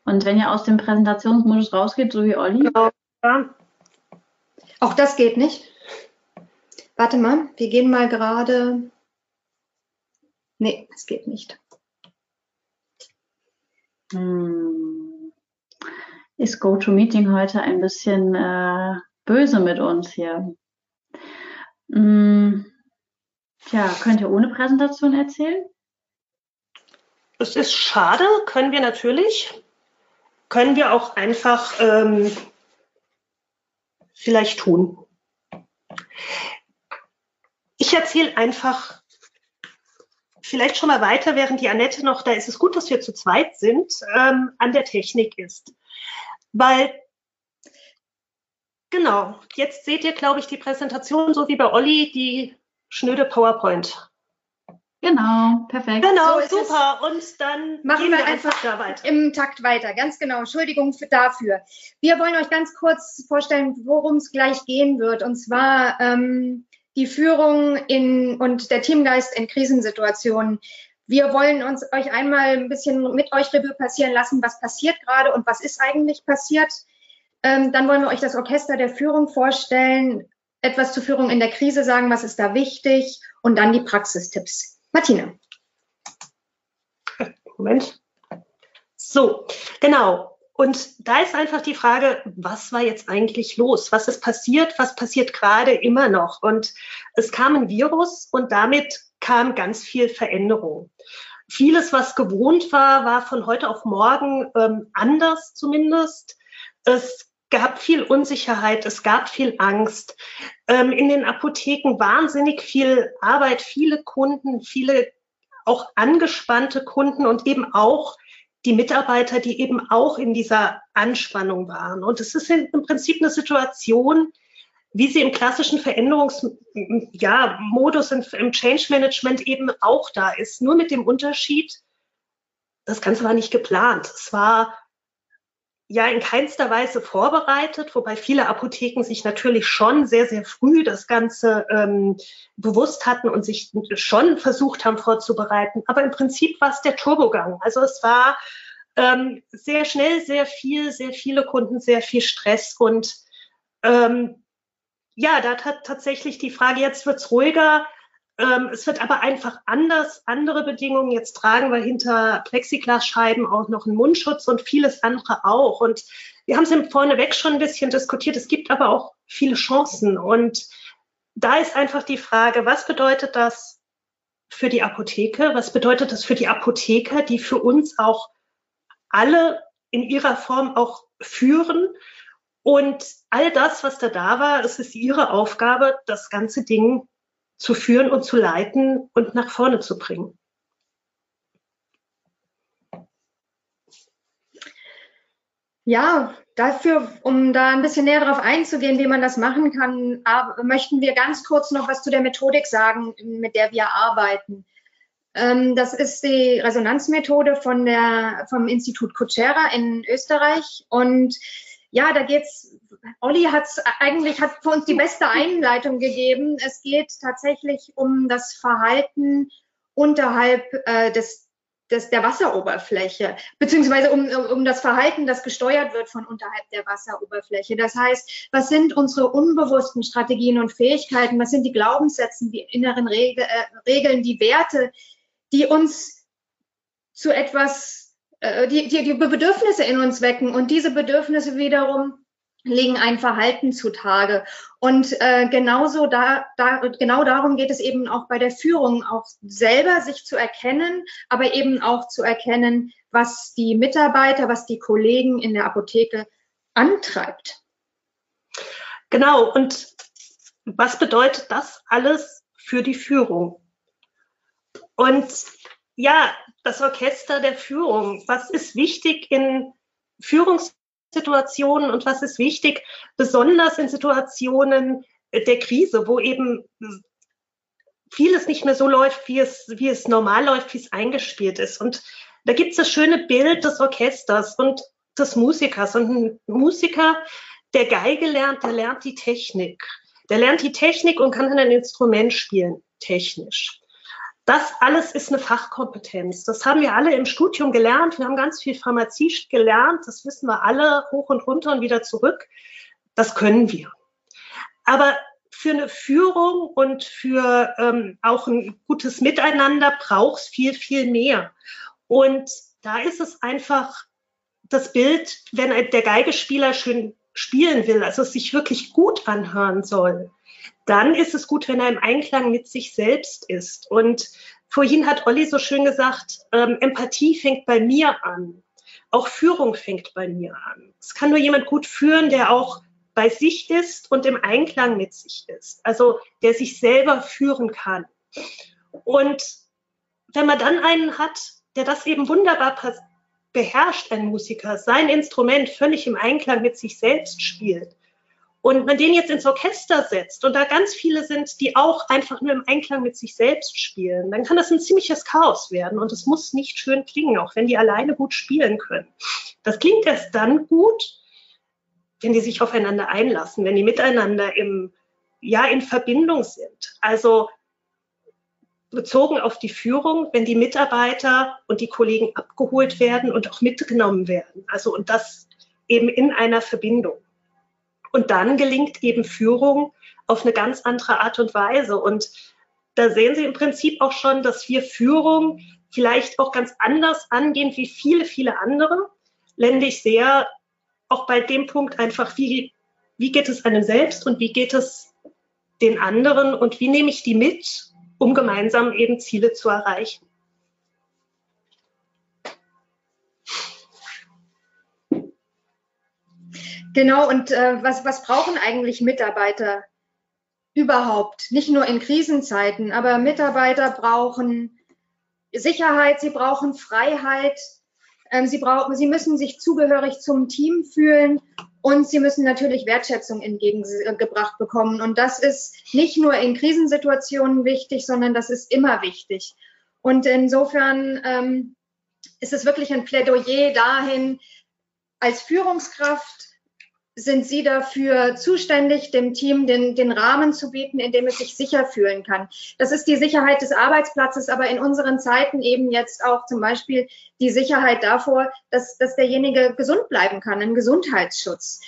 Und wenn ihr aus dem Präsentationsmodus rausgeht, so wie Olli? Genau. Ja. Auch das geht nicht. Warte mal, wir gehen mal gerade. Nee, es geht nicht. Hm ist GoToMeeting heute ein bisschen äh, böse mit uns hier. Hm, tja, könnt ihr ohne Präsentation erzählen? Es ist schade, können wir natürlich. Können wir auch einfach ähm, vielleicht tun. Ich erzähle einfach vielleicht schon mal weiter, während die Annette noch, da ist es gut, dass wir zu zweit sind, ähm, an der Technik ist. Weil, genau, jetzt seht ihr, glaube ich, die Präsentation, so wie bei Olli, die schnöde PowerPoint. Genau, perfekt. Genau, so super. Und dann machen wir, wir einfach da weiter. im Takt weiter. Ganz genau. Entschuldigung für, dafür. Wir wollen euch ganz kurz vorstellen, worum es gleich gehen wird. Und zwar ähm, die Führung in, und der Teamgeist in Krisensituationen. Wir wollen uns euch einmal ein bisschen mit euch Revue passieren lassen, was passiert gerade und was ist eigentlich passiert. Ähm, dann wollen wir euch das Orchester der Führung vorstellen, etwas zur Führung in der Krise sagen, was ist da wichtig und dann die Praxistipps. Martina. Moment. So, genau. Und da ist einfach die Frage, was war jetzt eigentlich los? Was ist passiert? Was passiert gerade immer noch? Und es kam ein Virus und damit kam ganz viel Veränderung. Vieles, was gewohnt war, war von heute auf morgen ähm, anders zumindest. Es gab viel Unsicherheit, es gab viel Angst. Ähm, in den Apotheken wahnsinnig viel Arbeit, viele Kunden, viele auch angespannte Kunden und eben auch die Mitarbeiter, die eben auch in dieser Anspannung waren. Und es ist im Prinzip eine Situation, wie sie im klassischen Veränderungsmodus ja, im Change Management eben auch da ist. Nur mit dem Unterschied, das Ganze war nicht geplant. Es war ja in keinster Weise vorbereitet, wobei viele Apotheken sich natürlich schon sehr, sehr früh das Ganze ähm, bewusst hatten und sich schon versucht haben vorzubereiten. Aber im Prinzip war es der Turbogang. Also es war ähm, sehr schnell, sehr viel, sehr viele Kunden, sehr viel Stress und ähm, ja, da hat tatsächlich die Frage, jetzt wird's ruhiger. Ähm, es wird aber einfach anders, andere Bedingungen. Jetzt tragen wir hinter Plexiglasscheiben auch noch einen Mundschutz und vieles andere auch. Und wir haben es vorneweg schon ein bisschen diskutiert. Es gibt aber auch viele Chancen. Und da ist einfach die Frage, was bedeutet das für die Apotheke? Was bedeutet das für die Apotheker, die für uns auch alle in ihrer Form auch führen? Und all das, was da da war, es ist ihre Aufgabe, das ganze Ding zu führen und zu leiten und nach vorne zu bringen. Ja, dafür, um da ein bisschen näher darauf einzugehen, wie man das machen kann, möchten wir ganz kurz noch was zu der Methodik sagen, mit der wir arbeiten. Ähm, das ist die Resonanzmethode von der, vom Institut Couchera in Österreich und ja, da geht's. Olli hat eigentlich hat für uns die beste Einleitung gegeben. Es geht tatsächlich um das Verhalten unterhalb äh, des, des der Wasseroberfläche, beziehungsweise um, um das Verhalten, das gesteuert wird von unterhalb der Wasseroberfläche. Das heißt, was sind unsere unbewussten Strategien und Fähigkeiten? Was sind die Glaubenssätze, die inneren Regel, äh, Regeln, die Werte, die uns zu etwas, äh, die, die, die Bedürfnisse in uns wecken und diese Bedürfnisse wiederum legen ein Verhalten zutage. Und äh, genauso da, da, genau darum geht es eben auch bei der Führung, auch selber sich zu erkennen, aber eben auch zu erkennen, was die Mitarbeiter, was die Kollegen in der Apotheke antreibt. Genau. Und was bedeutet das alles für die Führung? Und ja, das Orchester der Führung. Was ist wichtig in Führungs Situationen und was ist wichtig, besonders in Situationen der Krise, wo eben vieles nicht mehr so läuft, wie es, wie es normal läuft, wie es eingespielt ist. Und da gibt es das schöne Bild des Orchesters und des Musikers. Und ein Musiker, der Geige lernt, der lernt die Technik. Der lernt die Technik und kann dann ein Instrument spielen, technisch. Das alles ist eine Fachkompetenz. Das haben wir alle im Studium gelernt. Wir haben ganz viel Pharmazie gelernt. Das wissen wir alle hoch und runter und wieder zurück. Das können wir. Aber für eine Führung und für ähm, auch ein gutes Miteinander braucht es viel, viel mehr. Und da ist es einfach das Bild, wenn der Geigespieler schön spielen will, also es sich wirklich gut anhören soll, dann ist es gut, wenn er im Einklang mit sich selbst ist. Und vorhin hat Olli so schön gesagt, ähm, Empathie fängt bei mir an. Auch Führung fängt bei mir an. Es kann nur jemand gut führen, der auch bei sich ist und im Einklang mit sich ist. Also der sich selber führen kann. Und wenn man dann einen hat, der das eben wunderbar beherrscht, ein Musiker, sein Instrument völlig im Einklang mit sich selbst spielt, und man den jetzt ins Orchester setzt und da ganz viele sind, die auch einfach nur im Einklang mit sich selbst spielen, dann kann das ein ziemliches Chaos werden und es muss nicht schön klingen, auch wenn die alleine gut spielen können. Das klingt erst dann gut, wenn die sich aufeinander einlassen, wenn die miteinander im, ja, in Verbindung sind. Also bezogen auf die Führung, wenn die Mitarbeiter und die Kollegen abgeholt werden und auch mitgenommen werden. Also und das eben in einer Verbindung. Und dann gelingt eben Führung auf eine ganz andere Art und Weise. Und da sehen Sie im Prinzip auch schon, dass wir Führung vielleicht auch ganz anders angehen wie viele, viele andere. Ländlich sehr auch bei dem Punkt einfach, wie, wie geht es einem selbst und wie geht es den anderen und wie nehme ich die mit, um gemeinsam eben Ziele zu erreichen. Genau, und äh, was, was brauchen eigentlich Mitarbeiter überhaupt? Nicht nur in Krisenzeiten, aber Mitarbeiter brauchen Sicherheit, sie brauchen Freiheit, ähm, sie, brauchen, sie müssen sich zugehörig zum Team fühlen und sie müssen natürlich Wertschätzung entgegengebracht bekommen. Und das ist nicht nur in Krisensituationen wichtig, sondern das ist immer wichtig. Und insofern ähm, ist es wirklich ein Plädoyer dahin, als Führungskraft sind Sie dafür zuständig, dem Team den, den Rahmen zu bieten, in dem es sich sicher fühlen kann. Das ist die Sicherheit des Arbeitsplatzes, aber in unseren Zeiten eben jetzt auch zum Beispiel die Sicherheit davor, dass, dass derjenige gesund bleiben kann, ein Gesundheitsschutz.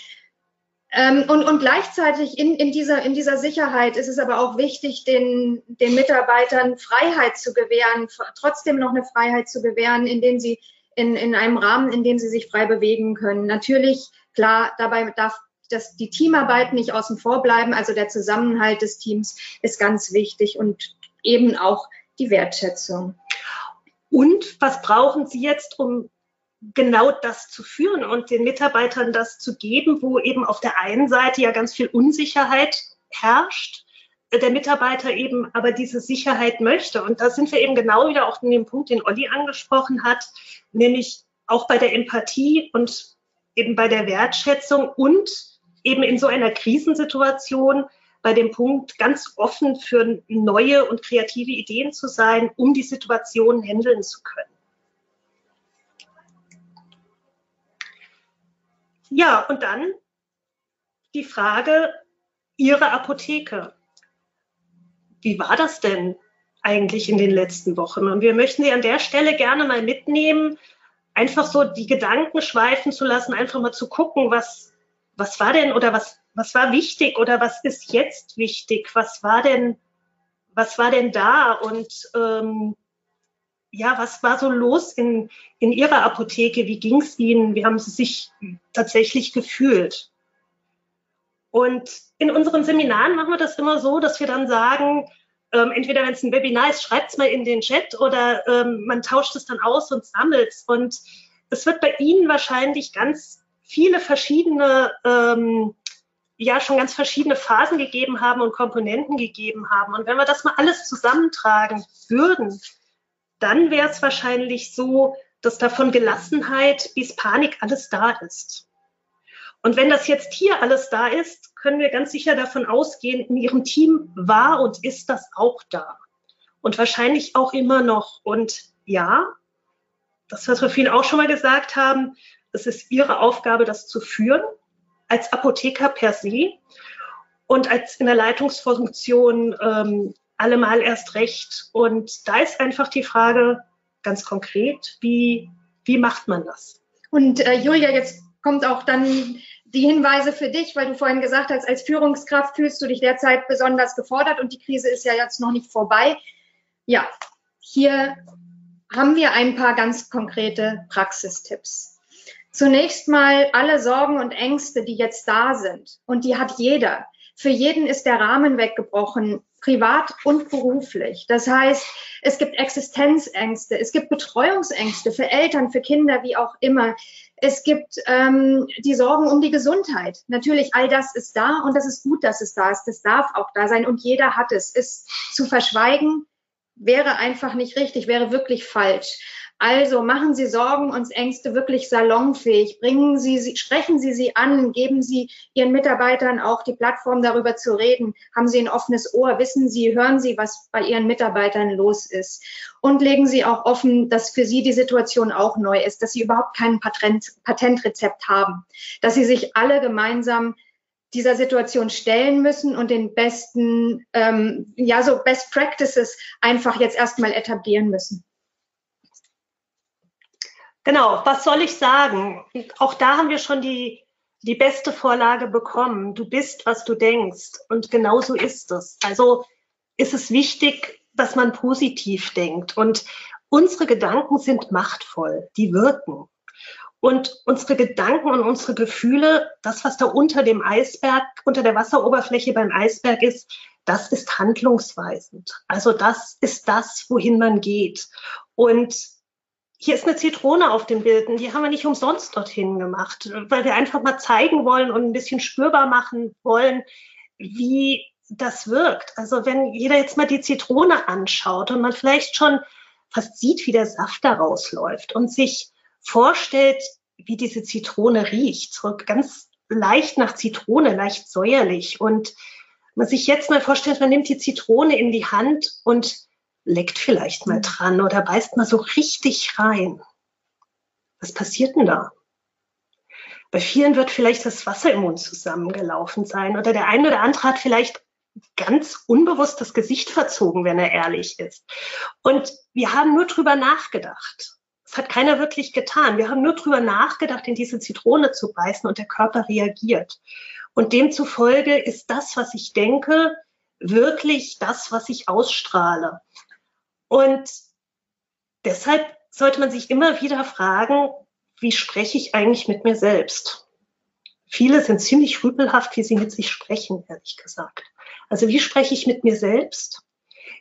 Ähm, und, und gleichzeitig in, in, dieser, in dieser Sicherheit ist es aber auch wichtig, den, den Mitarbeitern Freiheit zu gewähren, trotzdem noch eine Freiheit zu gewähren, indem sie in, in einem Rahmen, in dem sie sich frei bewegen können. Natürlich Klar, dabei darf das, die Teamarbeit nicht außen vor bleiben. Also der Zusammenhalt des Teams ist ganz wichtig und eben auch die Wertschätzung. Und was brauchen Sie jetzt, um genau das zu führen und den Mitarbeitern das zu geben, wo eben auf der einen Seite ja ganz viel Unsicherheit herrscht, der Mitarbeiter eben aber diese Sicherheit möchte. Und da sind wir eben genau wieder auch in dem Punkt, den Olli angesprochen hat, nämlich auch bei der Empathie und eben bei der Wertschätzung und eben in so einer Krisensituation bei dem Punkt ganz offen für neue und kreative Ideen zu sein, um die Situation handeln zu können. Ja, und dann die Frage Ihre Apotheke. Wie war das denn eigentlich in den letzten Wochen? Und wir möchten Sie an der Stelle gerne mal mitnehmen, einfach so die Gedanken schweifen zu lassen, einfach mal zu gucken, was, was war denn oder was, was war wichtig oder was ist jetzt wichtig? Was war denn, was war denn da? Und ähm, ja, was war so los in, in Ihrer Apotheke? Wie ging es Ihnen? Wie haben Sie sich tatsächlich gefühlt? Und in unseren Seminaren machen wir das immer so, dass wir dann sagen, ähm, entweder wenn es ein Webinar ist, schreibt es mal in den Chat oder ähm, man tauscht es dann aus und sammelt es. Und es wird bei Ihnen wahrscheinlich ganz viele verschiedene, ähm, ja, schon ganz verschiedene Phasen gegeben haben und Komponenten gegeben haben. Und wenn wir das mal alles zusammentragen würden, dann wäre es wahrscheinlich so, dass da von Gelassenheit bis Panik alles da ist. Und wenn das jetzt hier alles da ist, können wir ganz sicher davon ausgehen, in Ihrem Team war und ist das auch da. Und wahrscheinlich auch immer noch. Und ja, das, was wir vielen auch schon mal gesagt haben, es ist Ihre Aufgabe, das zu führen, als Apotheker per se und als in der Leitungsfunktion ähm, allemal erst recht. Und da ist einfach die Frage ganz konkret, wie, wie macht man das? Und äh, Julia, jetzt kommt auch dann die Hinweise für dich, weil du vorhin gesagt hast, als Führungskraft fühlst du dich derzeit besonders gefordert und die Krise ist ja jetzt noch nicht vorbei. Ja, hier haben wir ein paar ganz konkrete Praxistipps. Zunächst mal alle Sorgen und Ängste, die jetzt da sind. Und die hat jeder. Für jeden ist der Rahmen weggebrochen, privat und beruflich. Das heißt, es gibt Existenzängste, es gibt Betreuungsängste für Eltern, für Kinder, wie auch immer. Es gibt ähm, die Sorgen um die Gesundheit. Natürlich, all das ist da und das ist gut, dass es da ist. Das darf auch da sein und jeder hat es. Es zu verschweigen wäre einfach nicht richtig, wäre wirklich falsch. Also machen Sie Sorgen und Ängste wirklich salonfähig. Bringen Sie, sprechen Sie sie an, geben Sie Ihren Mitarbeitern auch die Plattform darüber zu reden. Haben Sie ein offenes Ohr, wissen Sie, hören Sie, was bei Ihren Mitarbeitern los ist. Und legen Sie auch offen, dass für Sie die Situation auch neu ist, dass Sie überhaupt kein Patent, Patentrezept haben, dass Sie sich alle gemeinsam dieser Situation stellen müssen und den besten, ähm, ja, so Best Practices einfach jetzt erstmal etablieren müssen. Genau, was soll ich sagen? Auch da haben wir schon die, die beste Vorlage bekommen. Du bist, was du denkst. Und genau so ist es. Also ist es wichtig, dass man positiv denkt. Und unsere Gedanken sind machtvoll. Die wirken. Und unsere Gedanken und unsere Gefühle, das, was da unter dem Eisberg, unter der Wasseroberfläche beim Eisberg ist, das ist handlungsweisend. Also das ist das, wohin man geht. Und hier ist eine Zitrone auf dem Bild und die haben wir nicht umsonst dorthin gemacht, weil wir einfach mal zeigen wollen und ein bisschen spürbar machen wollen, wie das wirkt. Also wenn jeder jetzt mal die Zitrone anschaut und man vielleicht schon fast sieht, wie der Saft da rausläuft und sich vorstellt, wie diese Zitrone riecht, so ganz leicht nach Zitrone, leicht säuerlich und man sich jetzt mal vorstellt, man nimmt die Zitrone in die Hand und leckt vielleicht mal dran oder beißt mal so richtig rein. Was passiert denn da? Bei vielen wird vielleicht das Wasser im Mund zusammengelaufen sein oder der eine oder andere hat vielleicht ganz unbewusst das Gesicht verzogen, wenn er ehrlich ist. Und wir haben nur drüber nachgedacht. Das hat keiner wirklich getan. Wir haben nur drüber nachgedacht, in diese Zitrone zu beißen und der Körper reagiert. Und demzufolge ist das, was ich denke, wirklich das, was ich ausstrahle. Und deshalb sollte man sich immer wieder fragen, wie spreche ich eigentlich mit mir selbst? Viele sind ziemlich rüpelhaft, wie sie mit sich sprechen, ehrlich gesagt. Also wie spreche ich mit mir selbst?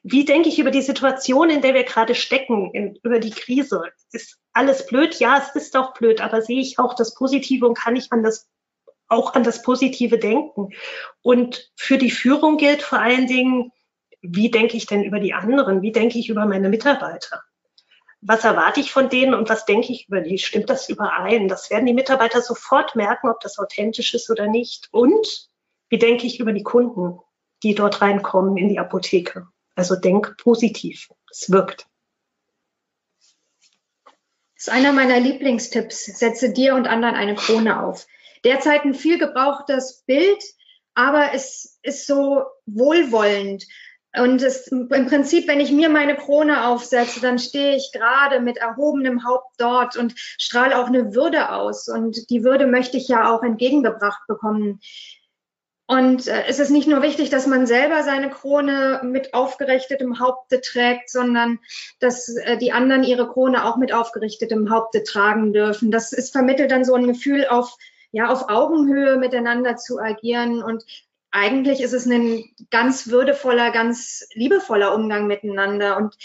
Wie denke ich über die Situation, in der wir gerade stecken, in, über die Krise? Ist alles blöd? Ja, es ist auch blöd, aber sehe ich auch das Positive und kann ich an das, auch an das Positive denken? Und für die Führung gilt vor allen Dingen, wie denke ich denn über die anderen? Wie denke ich über meine Mitarbeiter? Was erwarte ich von denen und was denke ich über die? Stimmt das überein? Das werden die Mitarbeiter sofort merken, ob das authentisch ist oder nicht. Und wie denke ich über die Kunden, die dort reinkommen in die Apotheke? Also denk positiv. Es wirkt. Das ist einer meiner Lieblingstipps. Setze dir und anderen eine Krone auf. Derzeit ein viel gebrauchtes Bild, aber es ist so wohlwollend. Und es, im Prinzip, wenn ich mir meine Krone aufsetze, dann stehe ich gerade mit erhobenem Haupt dort und strahle auch eine Würde aus. Und die Würde möchte ich ja auch entgegengebracht bekommen. Und äh, es ist nicht nur wichtig, dass man selber seine Krone mit aufgerichtetem Haupte trägt, sondern dass äh, die anderen ihre Krone auch mit aufgerichtetem Haupte tragen dürfen. Das ist vermittelt dann so ein Gefühl auf, ja, auf Augenhöhe miteinander zu agieren. Und eigentlich ist es ein ganz würdevoller, ganz liebevoller Umgang miteinander. Und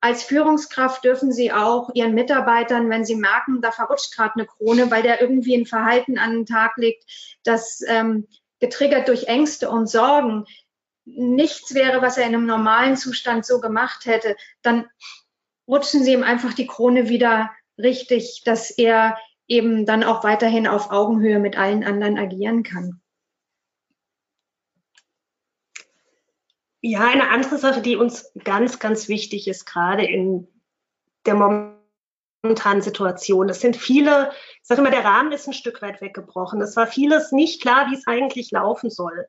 als Führungskraft dürfen Sie auch Ihren Mitarbeitern, wenn Sie merken, da verrutscht gerade eine Krone, weil der irgendwie ein Verhalten an den Tag legt, das ähm, getriggert durch Ängste und Sorgen nichts wäre, was er in einem normalen Zustand so gemacht hätte, dann rutschen sie ihm einfach die Krone wieder richtig, dass er eben dann auch weiterhin auf Augenhöhe mit allen anderen agieren kann. Ja, eine andere Sache, die uns ganz, ganz wichtig ist, gerade in der momentanen Situation. Das sind viele, ich sage immer, der Rahmen ist ein Stück weit weggebrochen. Es war vieles nicht klar, wie es eigentlich laufen soll.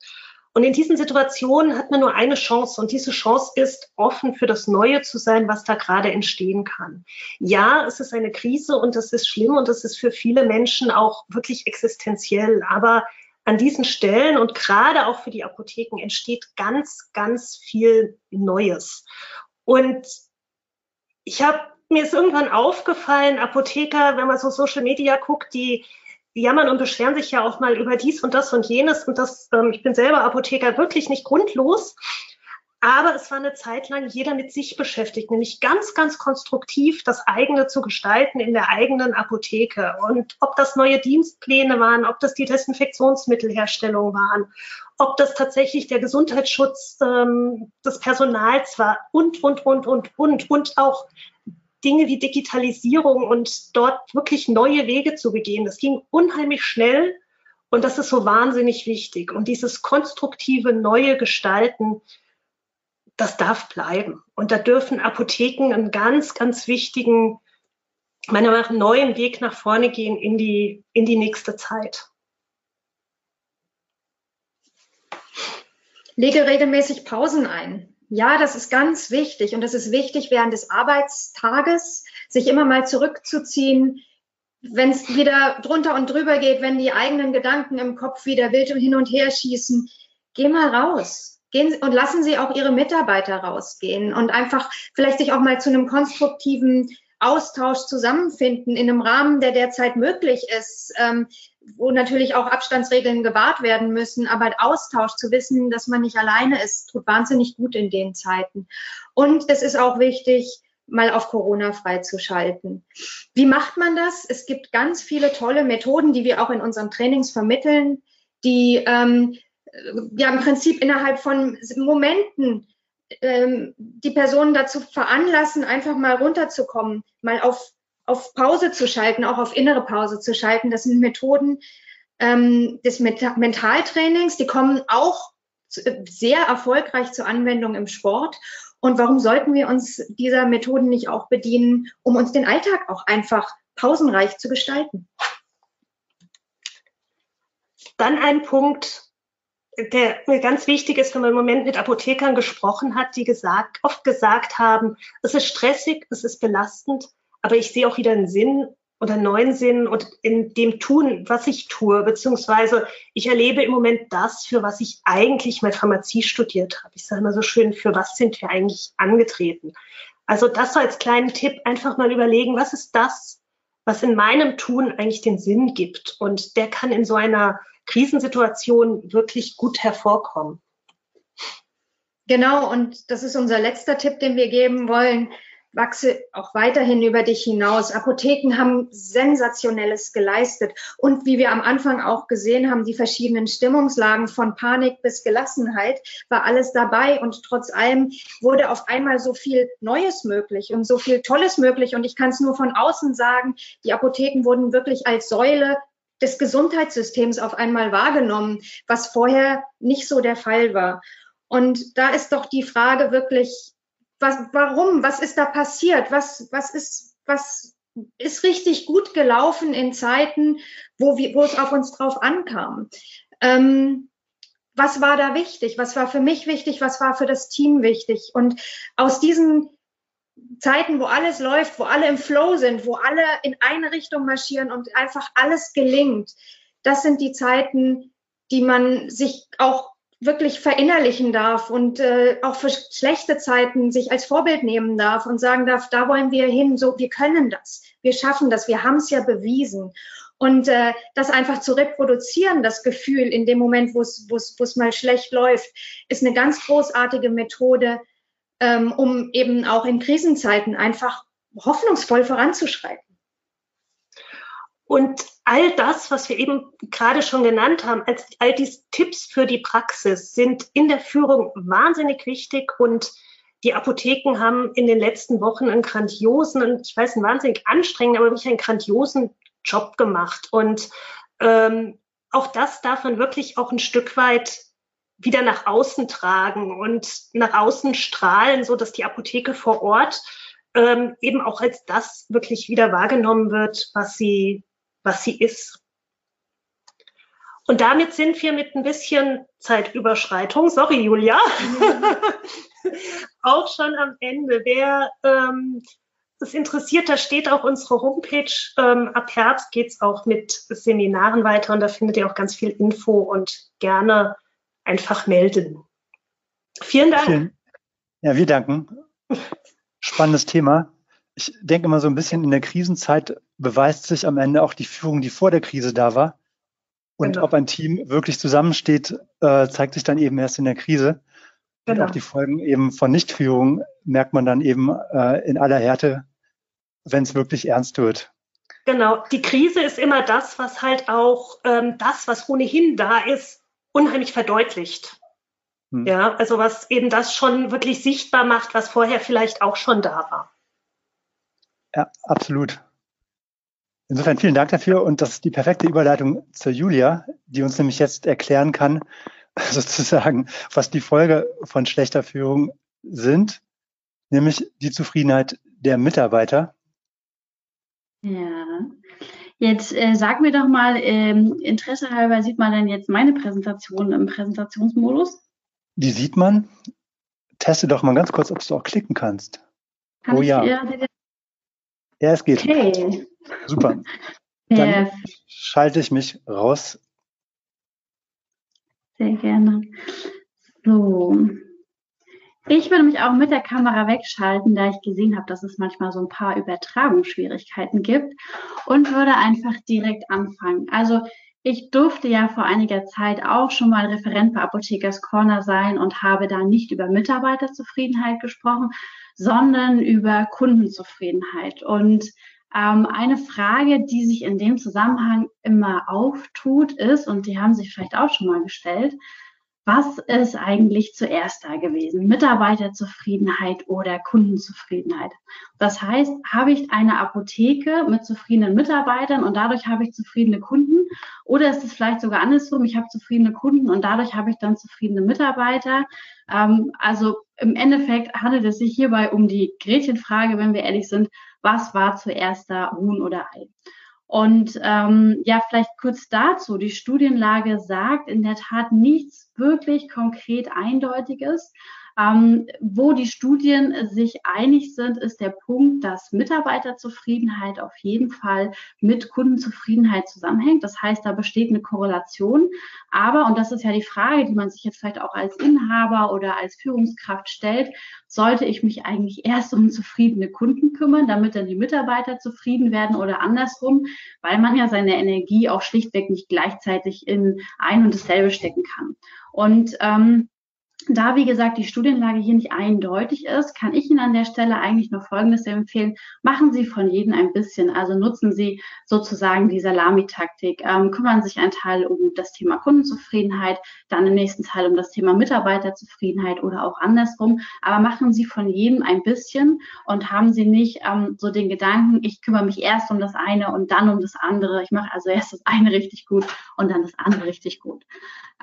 Und in diesen Situationen hat man nur eine Chance und diese Chance ist, offen für das Neue zu sein, was da gerade entstehen kann. Ja, es ist eine Krise und das ist schlimm und das ist für viele Menschen auch wirklich existenziell. Aber an diesen Stellen und gerade auch für die Apotheken entsteht ganz, ganz viel Neues. Und ich habe mir ist irgendwann aufgefallen, Apotheker, wenn man so Social Media guckt, die, jammern und beschweren sich ja auch mal über dies und das und jenes. Und das, ähm, ich bin selber Apotheker, wirklich nicht grundlos. Aber es war eine Zeit lang jeder mit sich beschäftigt, nämlich ganz, ganz konstruktiv das eigene zu gestalten in der eigenen Apotheke. Und ob das neue Dienstpläne waren, ob das die Desinfektionsmittelherstellung waren, ob das tatsächlich der Gesundheitsschutz ähm, des Personals war und, und, und, und, und, und auch Dinge wie Digitalisierung und dort wirklich neue Wege zu begehen. Das ging unheimlich schnell und das ist so wahnsinnig wichtig. Und dieses konstruktive neue Gestalten, das darf bleiben. Und da dürfen Apotheken einen ganz, ganz wichtigen, meiner Meinung nach, neuen Weg nach vorne gehen in die, in die nächste Zeit. Lege regelmäßig Pausen ein. Ja, das ist ganz wichtig und das ist wichtig während des Arbeitstages, sich immer mal zurückzuziehen, wenn es wieder drunter und drüber geht, wenn die eigenen Gedanken im Kopf wieder wild hin und her schießen. Geh mal raus. Gehen Sie, und lassen Sie auch Ihre Mitarbeiter rausgehen und einfach vielleicht sich auch mal zu einem konstruktiven Austausch zusammenfinden in einem Rahmen, der derzeit möglich ist. Ähm, wo natürlich auch Abstandsregeln gewahrt werden müssen, aber Austausch zu wissen, dass man nicht alleine ist, tut wahnsinnig gut in den Zeiten. Und es ist auch wichtig, mal auf Corona freizuschalten. Wie macht man das? Es gibt ganz viele tolle Methoden, die wir auch in unseren Trainings vermitteln, die ähm, ja im Prinzip innerhalb von Momenten ähm, die Personen dazu veranlassen, einfach mal runterzukommen, mal auf auf Pause zu schalten, auch auf innere Pause zu schalten. Das sind Methoden ähm, des Mentaltrainings, die kommen auch sehr erfolgreich zur Anwendung im Sport. Und warum sollten wir uns dieser Methoden nicht auch bedienen, um uns den Alltag auch einfach pausenreich zu gestalten? Dann ein Punkt, der mir ganz wichtig ist, wenn man im Moment mit Apothekern gesprochen hat, die gesagt, oft gesagt haben, es ist stressig, es ist belastend, aber ich sehe auch wieder einen Sinn oder neuen Sinn und in dem tun, was ich tue, beziehungsweise ich erlebe im Moment das, für was ich eigentlich mal Pharmazie studiert habe. Ich sage mal so schön, für was sind wir eigentlich angetreten? Also das so als kleinen Tipp, einfach mal überlegen, was ist das, was in meinem Tun eigentlich den Sinn gibt? Und der kann in so einer Krisensituation wirklich gut hervorkommen. Genau, und das ist unser letzter Tipp, den wir geben wollen wachse auch weiterhin über dich hinaus. Apotheken haben sensationelles geleistet. Und wie wir am Anfang auch gesehen haben, die verschiedenen Stimmungslagen von Panik bis Gelassenheit war alles dabei. Und trotz allem wurde auf einmal so viel Neues möglich und so viel Tolles möglich. Und ich kann es nur von außen sagen, die Apotheken wurden wirklich als Säule des Gesundheitssystems auf einmal wahrgenommen, was vorher nicht so der Fall war. Und da ist doch die Frage wirklich, was, warum? Was ist da passiert? Was, was ist, was ist richtig gut gelaufen in Zeiten, wo, wir, wo es auf uns drauf ankam? Ähm, was war da wichtig? Was war für mich wichtig? Was war für das Team wichtig? Und aus diesen Zeiten, wo alles läuft, wo alle im Flow sind, wo alle in eine Richtung marschieren und einfach alles gelingt, das sind die Zeiten, die man sich auch wirklich verinnerlichen darf und äh, auch für schlechte Zeiten sich als Vorbild nehmen darf und sagen darf, da wollen wir hin, so wir können das, wir schaffen das, wir haben es ja bewiesen. Und äh, das einfach zu reproduzieren, das Gefühl in dem Moment, wo es mal schlecht läuft, ist eine ganz großartige Methode, ähm, um eben auch in Krisenzeiten einfach hoffnungsvoll voranzuschreiten. Und all das, was wir eben gerade schon genannt haben, als all diese Tipps für die Praxis sind in der Führung wahnsinnig wichtig und die Apotheken haben in den letzten Wochen einen grandiosen und ich weiß, einen wahnsinnig anstrengenden, aber wirklich einen grandiosen Job gemacht. Und ähm, auch das darf man wirklich auch ein Stück weit wieder nach außen tragen und nach außen strahlen, so dass die Apotheke vor Ort ähm, eben auch als das wirklich wieder wahrgenommen wird, was sie, was sie ist. Und damit sind wir mit ein bisschen Zeitüberschreitung, sorry Julia, auch schon am Ende. Wer ähm, das interessiert, da steht auch unsere Homepage. Ähm, ab Herbst geht's auch mit Seminaren weiter und da findet ihr auch ganz viel Info und gerne einfach melden. Vielen Dank. Vielen, ja, wir danken. Spannendes Thema. Ich denke immer so ein bisschen in der Krisenzeit beweist sich am Ende auch die Führung, die vor der Krise da war. Und genau. ob ein Team wirklich zusammensteht, äh, zeigt sich dann eben erst in der Krise. Genau. Und auch die Folgen eben von Nichtführung merkt man dann eben äh, in aller Härte, wenn es wirklich ernst wird. Genau, die Krise ist immer das, was halt auch ähm, das, was ohnehin da ist, unheimlich verdeutlicht. Hm. Ja, also was eben das schon wirklich sichtbar macht, was vorher vielleicht auch schon da war. Ja, absolut. Insofern vielen Dank dafür und das ist die perfekte Überleitung zur Julia, die uns nämlich jetzt erklären kann, sozusagen, was die Folge von schlechter Führung sind, nämlich die Zufriedenheit der Mitarbeiter. Ja, jetzt äh, sag mir doch mal, ähm, Interesse halber, sieht man denn jetzt meine Präsentation im Präsentationsmodus? Die sieht man. Teste doch mal ganz kurz, ob du auch klicken kannst. Kann oh ja. ja. Ja, es geht. Okay. Super. Dann ja. schalte ich mich raus sehr gerne. So. Ich würde mich auch mit der Kamera wegschalten, da ich gesehen habe, dass es manchmal so ein paar Übertragungsschwierigkeiten gibt und würde einfach direkt anfangen. Also ich durfte ja vor einiger Zeit auch schon mal Referent bei Apothekers Corner sein und habe da nicht über Mitarbeiterzufriedenheit gesprochen, sondern über Kundenzufriedenheit. Und ähm, eine Frage, die sich in dem Zusammenhang immer auftut, ist, und die haben sich vielleicht auch schon mal gestellt, was ist eigentlich zuerst da gewesen? Mitarbeiterzufriedenheit oder Kundenzufriedenheit? Das heißt, habe ich eine Apotheke mit zufriedenen Mitarbeitern und dadurch habe ich zufriedene Kunden? Oder ist es vielleicht sogar andersrum? Ich habe zufriedene Kunden und dadurch habe ich dann zufriedene Mitarbeiter? Ähm, also im Endeffekt handelt es sich hierbei um die Gretchenfrage, wenn wir ehrlich sind, was war zuerst da, Huhn oder Ei? Und ähm, ja, vielleicht kurz dazu. Die Studienlage sagt in der Tat nichts wirklich konkret Eindeutiges. Ähm, wo die Studien sich einig sind, ist der Punkt, dass Mitarbeiterzufriedenheit auf jeden Fall mit Kundenzufriedenheit zusammenhängt. Das heißt, da besteht eine Korrelation. Aber, und das ist ja die Frage, die man sich jetzt vielleicht auch als Inhaber oder als Führungskraft stellt, sollte ich mich eigentlich erst um zufriedene Kunden kümmern, damit dann die Mitarbeiter zufrieden werden oder andersrum, weil man ja seine Energie auch schlichtweg nicht gleichzeitig in ein und dasselbe stecken kann. Und ähm, da, wie gesagt, die Studienlage hier nicht eindeutig ist, kann ich Ihnen an der Stelle eigentlich nur Folgendes empfehlen. Machen Sie von jedem ein bisschen. Also nutzen Sie sozusagen die Salamitaktik. Ähm, kümmern sich ein Teil um das Thema Kundenzufriedenheit, dann im nächsten Teil um das Thema Mitarbeiterzufriedenheit oder auch andersrum. Aber machen Sie von jedem ein bisschen und haben Sie nicht ähm, so den Gedanken, ich kümmere mich erst um das eine und dann um das andere. Ich mache also erst das eine richtig gut und dann das andere richtig gut.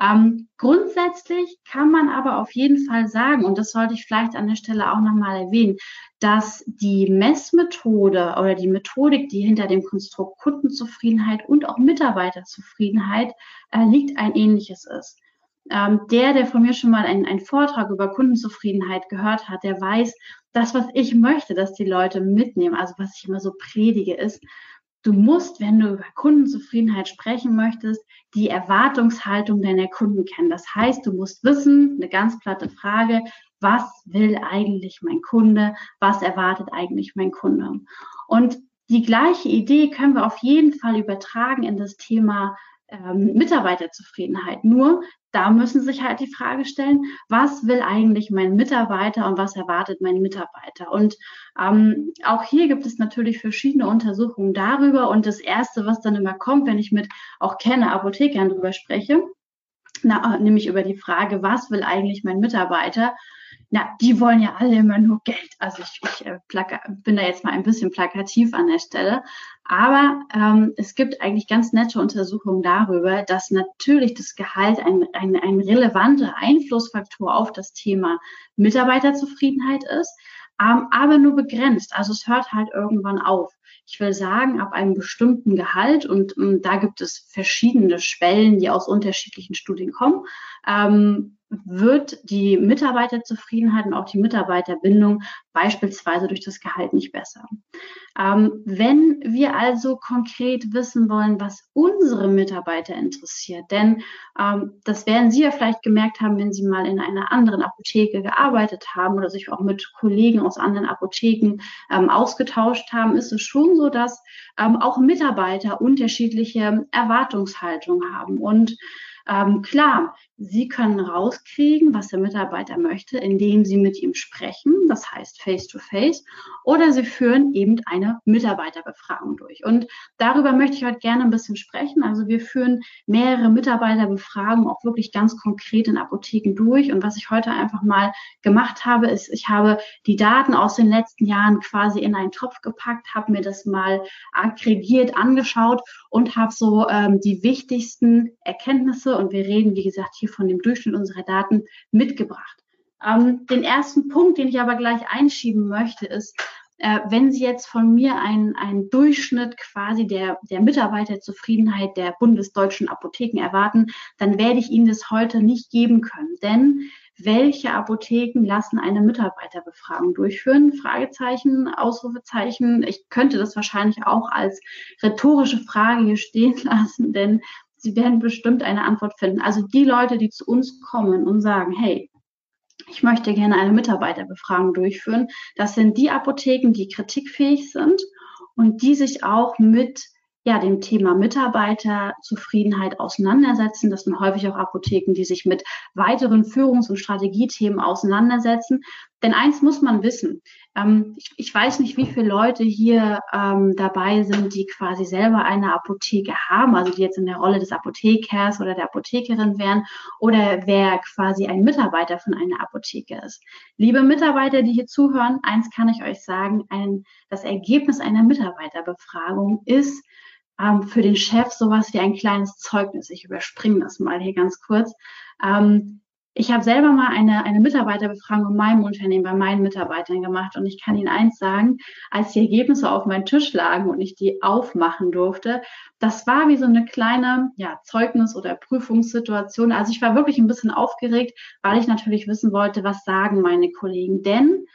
Ähm, grundsätzlich kann man aber auf jeden Fall sagen, und das sollte ich vielleicht an der Stelle auch nochmal erwähnen, dass die Messmethode oder die Methodik, die hinter dem Konstrukt Kundenzufriedenheit und auch Mitarbeiterzufriedenheit äh, liegt, ein ähnliches ist. Ähm, der, der von mir schon mal einen, einen Vortrag über Kundenzufriedenheit gehört hat, der weiß, das, was ich möchte, dass die Leute mitnehmen, also was ich immer so predige, ist, du musst, wenn du über Kundenzufriedenheit sprechen möchtest, die Erwartungshaltung deiner Kunden kennen. Das heißt, du musst wissen, eine ganz platte Frage, was will eigentlich mein Kunde? Was erwartet eigentlich mein Kunde? Und die gleiche Idee können wir auf jeden Fall übertragen in das Thema ähm, Mitarbeiterzufriedenheit. Nur da müssen sich halt die Frage stellen, was will eigentlich mein Mitarbeiter und was erwartet mein Mitarbeiter? Und ähm, auch hier gibt es natürlich verschiedene Untersuchungen darüber. Und das Erste, was dann immer kommt, wenn ich mit auch kenne Apothekern darüber spreche, na, nämlich über die Frage, was will eigentlich mein Mitarbeiter? Na, die wollen ja alle immer nur Geld. Also ich, ich äh, bin da jetzt mal ein bisschen plakativ an der Stelle. Aber ähm, es gibt eigentlich ganz nette Untersuchungen darüber, dass natürlich das Gehalt ein, ein, ein relevanter Einflussfaktor auf das Thema Mitarbeiterzufriedenheit ist, ähm, aber nur begrenzt. Also es hört halt irgendwann auf. Ich will sagen, ab einem bestimmten Gehalt, und, und ähm, da gibt es verschiedene Schwellen, die aus unterschiedlichen Studien kommen, ähm, wird die Mitarbeiterzufriedenheit und auch die Mitarbeiterbindung beispielsweise durch das Gehalt nicht besser. Ähm, wenn wir also konkret wissen wollen, was unsere Mitarbeiter interessiert, denn ähm, das werden Sie ja vielleicht gemerkt haben, wenn Sie mal in einer anderen Apotheke gearbeitet haben oder sich auch mit Kollegen aus anderen Apotheken ähm, ausgetauscht haben, ist es schon so, dass ähm, auch Mitarbeiter unterschiedliche Erwartungshaltungen haben und ähm, klar, Sie können rauskriegen, was der Mitarbeiter möchte, indem Sie mit ihm sprechen, das heißt face-to-face, -face, oder Sie führen eben eine Mitarbeiterbefragung durch. Und darüber möchte ich heute gerne ein bisschen sprechen. Also wir führen mehrere Mitarbeiterbefragungen auch wirklich ganz konkret in Apotheken durch. Und was ich heute einfach mal gemacht habe, ist, ich habe die Daten aus den letzten Jahren quasi in einen Topf gepackt, habe mir das mal aggregiert angeschaut und habe so ähm, die wichtigsten Erkenntnisse, und wir reden, wie gesagt, hier von dem Durchschnitt unserer Daten mitgebracht. Ähm, den ersten Punkt, den ich aber gleich einschieben möchte, ist, äh, wenn Sie jetzt von mir einen, einen Durchschnitt quasi der, der Mitarbeiterzufriedenheit der bundesdeutschen Apotheken erwarten, dann werde ich Ihnen das heute nicht geben können. Denn welche Apotheken lassen eine Mitarbeiterbefragung durchführen? Fragezeichen, Ausrufezeichen. Ich könnte das wahrscheinlich auch als rhetorische Frage hier stehen lassen, denn Sie werden bestimmt eine Antwort finden. Also die Leute, die zu uns kommen und sagen, hey, ich möchte gerne eine Mitarbeiterbefragung durchführen, das sind die Apotheken, die kritikfähig sind und die sich auch mit ja, dem Thema Mitarbeiterzufriedenheit auseinandersetzen. Das sind häufig auch Apotheken, die sich mit weiteren Führungs- und Strategiethemen auseinandersetzen. Denn eins muss man wissen. Ähm, ich, ich, weiß nicht, wie viele Leute hier ähm, dabei sind, die quasi selber eine Apotheke haben, also die jetzt in der Rolle des Apothekers oder der Apothekerin wären oder wer quasi ein Mitarbeiter von einer Apotheke ist. Liebe Mitarbeiter, die hier zuhören, eins kann ich euch sagen, ein, das Ergebnis einer Mitarbeiterbefragung ist, ähm, für den Chef sowas wie ein kleines Zeugnis. Ich überspringe das mal hier ganz kurz. Ähm, ich habe selber mal eine, eine Mitarbeiterbefragung in meinem Unternehmen bei meinen Mitarbeitern gemacht und ich kann Ihnen eins sagen, als die Ergebnisse auf meinem Tisch lagen und ich die aufmachen durfte, das war wie so eine kleine ja, Zeugnis- oder Prüfungssituation. Also ich war wirklich ein bisschen aufgeregt, weil ich natürlich wissen wollte, was sagen meine Kollegen. Denn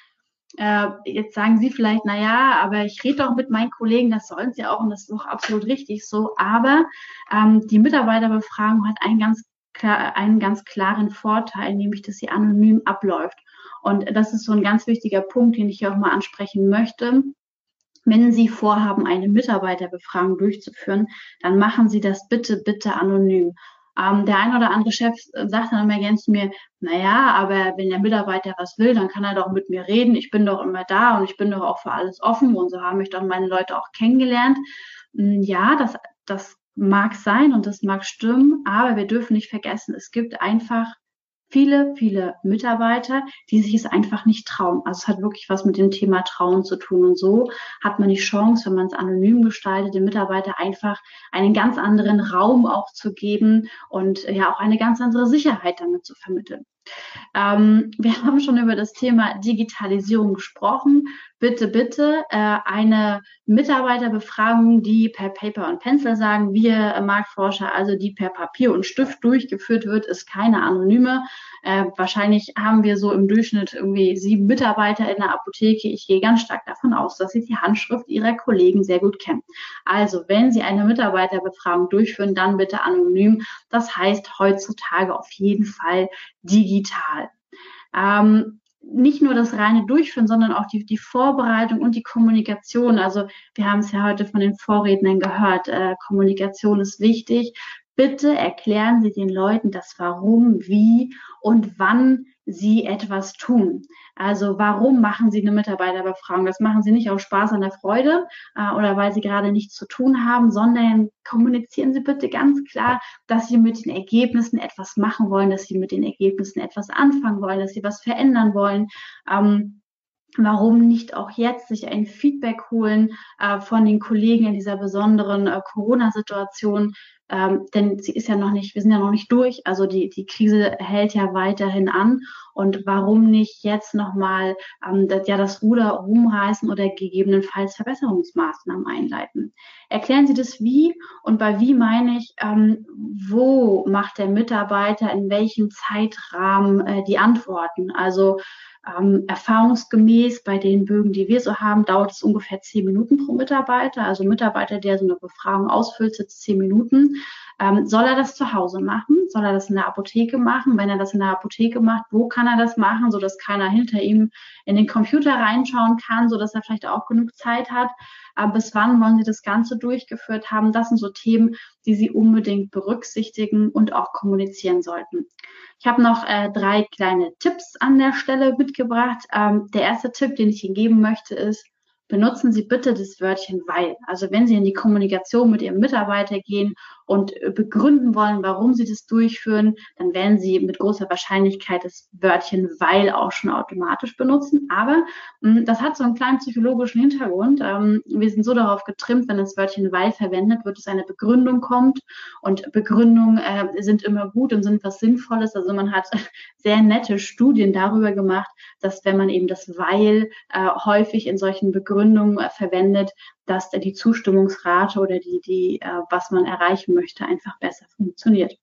äh, jetzt sagen Sie vielleicht, na ja, aber ich rede doch mit meinen Kollegen, das sollen sie auch und das ist doch absolut richtig so. Aber ähm, die Mitarbeiterbefragung hat einen ganz, einen ganz klaren Vorteil, nämlich dass sie anonym abläuft. Und das ist so ein ganz wichtiger Punkt, den ich hier auch mal ansprechen möchte. Wenn Sie vorhaben, eine Mitarbeiterbefragung durchzuführen, dann machen Sie das bitte, bitte anonym. Ähm, der ein oder andere Chef äh, sagt dann immer ergänzt mir, naja, aber wenn der Mitarbeiter was will, dann kann er doch mit mir reden. Ich bin doch immer da und ich bin doch auch für alles offen und so haben mich dann meine Leute auch kennengelernt. Hm, ja, das, das mag sein und das mag stimmen, aber wir dürfen nicht vergessen, es gibt einfach viele, viele Mitarbeiter, die sich es einfach nicht trauen. Also es hat wirklich was mit dem Thema Trauen zu tun. Und so hat man die Chance, wenn man es anonym gestaltet, dem Mitarbeiter einfach einen ganz anderen Raum auch zu geben und ja auch eine ganz andere Sicherheit damit zu vermitteln. Ähm, wir haben schon über das Thema Digitalisierung gesprochen. Bitte, bitte äh, eine Mitarbeiterbefragung, die per Paper und Pencil sagen wir äh, Marktforscher, also die per Papier und Stift durchgeführt wird, ist keine anonyme. Äh, wahrscheinlich haben wir so im Durchschnitt irgendwie sieben Mitarbeiter in der Apotheke. Ich gehe ganz stark davon aus, dass Sie die Handschrift Ihrer Kollegen sehr gut kennen. Also, wenn Sie eine Mitarbeiterbefragung durchführen, dann bitte anonym. Das heißt heutzutage auf jeden Fall digital. Ähm, nicht nur das reine Durchführen, sondern auch die, die Vorbereitung und die Kommunikation. Also wir haben es ja heute von den Vorrednern gehört. Äh, Kommunikation ist wichtig. Bitte erklären Sie den Leuten das Warum, wie und wann Sie etwas tun. Also warum machen Sie eine Mitarbeiterbefragung? Das machen Sie nicht aus Spaß an der Freude äh, oder weil Sie gerade nichts zu tun haben, sondern kommunizieren Sie bitte ganz klar, dass Sie mit den Ergebnissen etwas machen wollen, dass Sie mit den Ergebnissen etwas anfangen wollen, dass Sie was verändern wollen. Ähm, warum nicht auch jetzt sich ein Feedback holen äh, von den Kollegen in dieser besonderen äh, Corona-Situation, ähm, denn sie ist ja noch nicht, wir sind ja noch nicht durch, also die, die Krise hält ja weiterhin an. Und warum nicht jetzt nochmal ähm, das, ja das Ruder rumreißen oder gegebenenfalls Verbesserungsmaßnahmen einleiten. Erklären Sie das wie? Und bei wie meine ich, ähm, wo macht der Mitarbeiter in welchem Zeitrahmen äh, die Antworten, also ähm, erfahrungsgemäß bei den Bögen, die wir so haben, dauert es ungefähr zehn Minuten pro Mitarbeiter. Also Mitarbeiter, der so eine Befragung ausfüllt, sitzt zehn Minuten. Ähm, soll er das zu Hause machen? Soll er das in der Apotheke machen? Wenn er das in der Apotheke macht, wo kann er das machen, sodass keiner hinter ihm in den Computer reinschauen kann, sodass er vielleicht auch genug Zeit hat? Aber bis wann wollen Sie das Ganze durchgeführt haben? Das sind so Themen, die Sie unbedingt berücksichtigen und auch kommunizieren sollten. Ich habe noch äh, drei kleine Tipps an der Stelle mitgebracht. Ähm, der erste Tipp, den ich Ihnen geben möchte, ist, benutzen Sie bitte das Wörtchen weil. Also wenn Sie in die Kommunikation mit Ihrem Mitarbeiter gehen und äh, begründen wollen, warum Sie das durchführen, dann werden Sie mit großer Wahrscheinlichkeit das Wörtchen weil auch schon automatisch benutzen. Aber hm, das hat so einen kleinen psychologischen Hintergrund. Ähm, wir sind so darauf getrimmt, wenn das Wörtchen weil verwendet wird, dass eine Begründung kommt. Und Begründungen äh, sind immer gut und sind was Sinnvolles. Also man hat sehr nette Studien darüber gemacht, dass wenn man eben das weil äh, häufig in solchen Begründungen verwendet, dass die Zustimmungsrate oder die, die, äh, was man erreichen möchte, einfach besser funktioniert.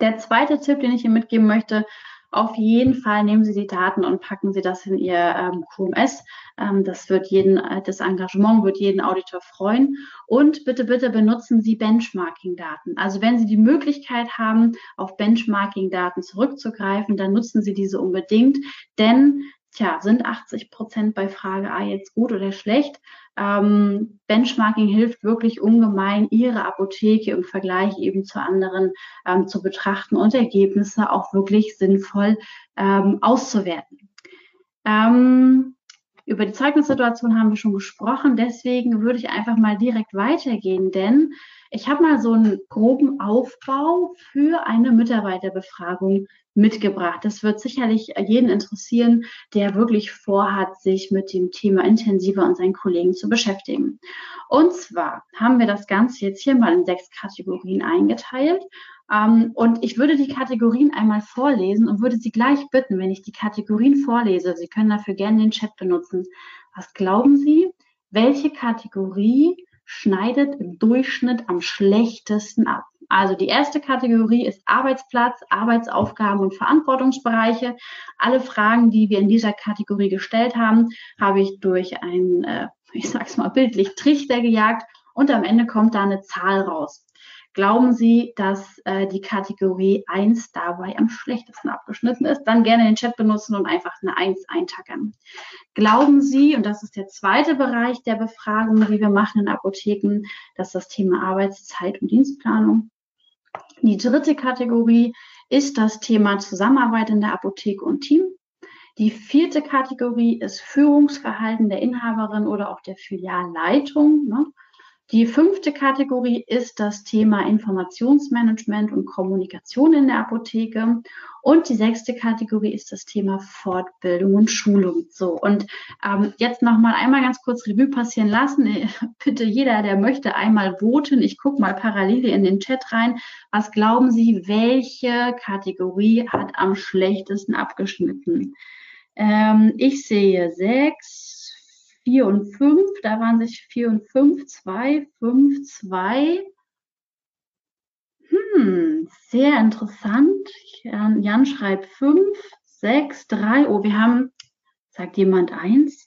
Der zweite Tipp, den ich Ihnen mitgeben möchte, auf jeden Fall nehmen Sie die Daten und packen Sie das in Ihr ähm, QMS. Ähm, das wird jeden, äh, das Engagement wird jeden Auditor freuen. Und bitte, bitte benutzen Sie Benchmarking-Daten. Also wenn Sie die Möglichkeit haben, auf Benchmarking-Daten zurückzugreifen, dann nutzen Sie diese unbedingt, denn Tja, sind 80 Prozent bei Frage A jetzt gut oder schlecht? Ähm, Benchmarking hilft wirklich ungemein, Ihre Apotheke im Vergleich eben zu anderen ähm, zu betrachten und Ergebnisse auch wirklich sinnvoll ähm, auszuwerten. Ähm, über die Zeugnissituation haben wir schon gesprochen, deswegen würde ich einfach mal direkt weitergehen, denn ich habe mal so einen groben Aufbau für eine Mitarbeiterbefragung mitgebracht. Das wird sicherlich jeden interessieren, der wirklich vorhat, sich mit dem Thema intensiver und seinen Kollegen zu beschäftigen. Und zwar haben wir das Ganze jetzt hier mal in sechs Kategorien eingeteilt. Ähm, und ich würde die Kategorien einmal vorlesen und würde Sie gleich bitten, wenn ich die Kategorien vorlese, Sie können dafür gerne den Chat benutzen. Was glauben Sie, welche Kategorie schneidet im Durchschnitt am schlechtesten ab. Also die erste Kategorie ist Arbeitsplatz, Arbeitsaufgaben und Verantwortungsbereiche. Alle Fragen, die wir in dieser Kategorie gestellt haben, habe ich durch einen, äh, ich sag's mal bildlich, Trichter gejagt und am Ende kommt da eine Zahl raus. Glauben Sie, dass äh, die Kategorie 1 dabei am schlechtesten abgeschnitten ist? Dann gerne den Chat benutzen und einfach eine 1 eintackern. Glauben Sie, und das ist der zweite Bereich der Befragung, die wir machen in Apotheken, dass das Thema Arbeitszeit und Dienstplanung. Die dritte Kategorie ist das Thema Zusammenarbeit in der Apotheke und Team. Die vierte Kategorie ist Führungsverhalten der Inhaberin oder auch der Filialleitung. Ne? Die fünfte Kategorie ist das Thema Informationsmanagement und Kommunikation in der Apotheke. Und die sechste Kategorie ist das Thema Fortbildung und Schulung. So, und ähm, jetzt nochmal einmal ganz kurz Revue passieren lassen. Bitte jeder, der möchte, einmal voten. Ich gucke mal parallel in den Chat rein. Was glauben Sie, welche Kategorie hat am schlechtesten abgeschnitten? Ähm, ich sehe sechs, 4 und 5. Da waren sich 4 und 5, 2, 5, 2. Hm, sehr interessant. Jan, Jan schreibt 5, 6, 3. Oh, wir haben, sagt jemand 1?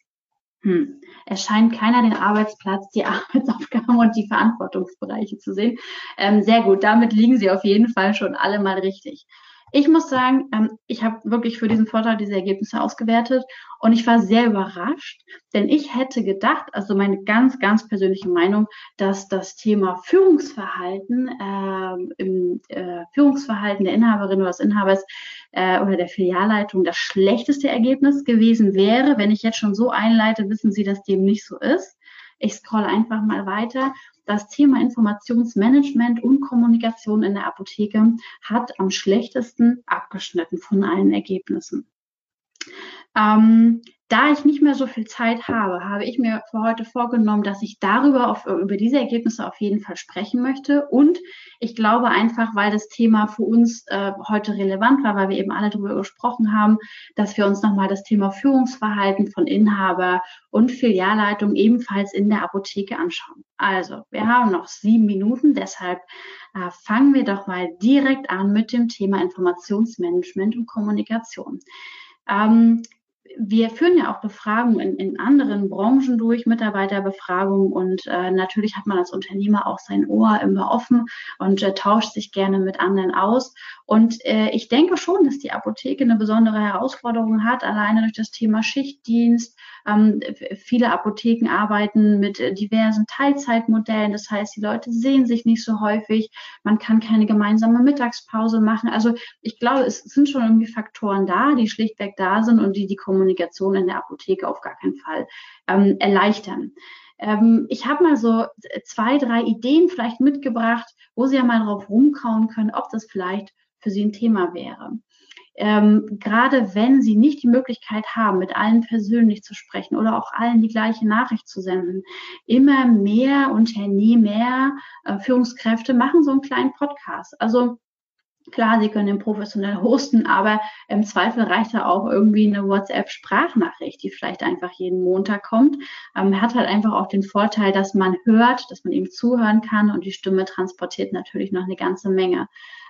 Hm. Es scheint keiner den Arbeitsplatz, die Arbeitsaufgaben und die Verantwortungsbereiche zu sehen. Ähm, sehr gut, damit liegen Sie auf jeden Fall schon alle mal richtig. Ich muss sagen, ähm, ich habe wirklich für diesen Vortrag diese Ergebnisse ausgewertet und ich war sehr überrascht, denn ich hätte gedacht, also meine ganz, ganz persönliche Meinung, dass das Thema Führungsverhalten äh, im äh, Führungsverhalten der Inhaberin oder des Inhabers äh, oder der Filialleitung das schlechteste Ergebnis gewesen wäre. Wenn ich jetzt schon so einleite, wissen Sie, dass dem nicht so ist. Ich scroll einfach mal weiter. Das Thema Informationsmanagement und Kommunikation in der Apotheke hat am schlechtesten abgeschnitten von allen Ergebnissen. Ähm, da ich nicht mehr so viel Zeit habe, habe ich mir für heute vorgenommen, dass ich darüber auf, über diese Ergebnisse auf jeden Fall sprechen möchte. Und ich glaube einfach, weil das Thema für uns äh, heute relevant war, weil wir eben alle darüber gesprochen haben, dass wir uns nochmal das Thema Führungsverhalten von Inhaber und Filialleitung ebenfalls in der Apotheke anschauen. Also, wir haben noch sieben Minuten, deshalb äh, fangen wir doch mal direkt an mit dem Thema Informationsmanagement und Kommunikation. Ähm, wir führen ja auch Befragungen in, in anderen Branchen durch, Mitarbeiterbefragungen und äh, natürlich hat man als Unternehmer auch sein Ohr immer offen und äh, tauscht sich gerne mit anderen aus. Und äh, ich denke schon, dass die Apotheke eine besondere Herausforderung hat, alleine durch das Thema Schichtdienst, viele Apotheken arbeiten mit äh, diversen Teilzeitmodellen. Das heißt, die Leute sehen sich nicht so häufig. Man kann keine gemeinsame Mittagspause machen. Also ich glaube, es sind schon irgendwie Faktoren da, die schlichtweg da sind und die die Kommunikation in der Apotheke auf gar keinen Fall ähm, erleichtern ähm, ich habe mal so zwei, drei Ideen vielleicht mitgebracht, wo Sie ja mal drauf rumkauen können, ob das vielleicht für Sie ein Thema wäre ähm, gerade wenn sie nicht die Möglichkeit haben, mit allen persönlich zu sprechen oder auch allen die gleiche Nachricht zu senden, immer mehr Unternehmer, äh, Führungskräfte machen so einen kleinen Podcast. Also Klar, Sie können den professionell hosten, aber im Zweifel reicht da auch irgendwie eine WhatsApp-Sprachnachricht, die vielleicht einfach jeden Montag kommt. Ähm, hat halt einfach auch den Vorteil, dass man hört, dass man ihm zuhören kann und die Stimme transportiert natürlich noch eine ganze Menge.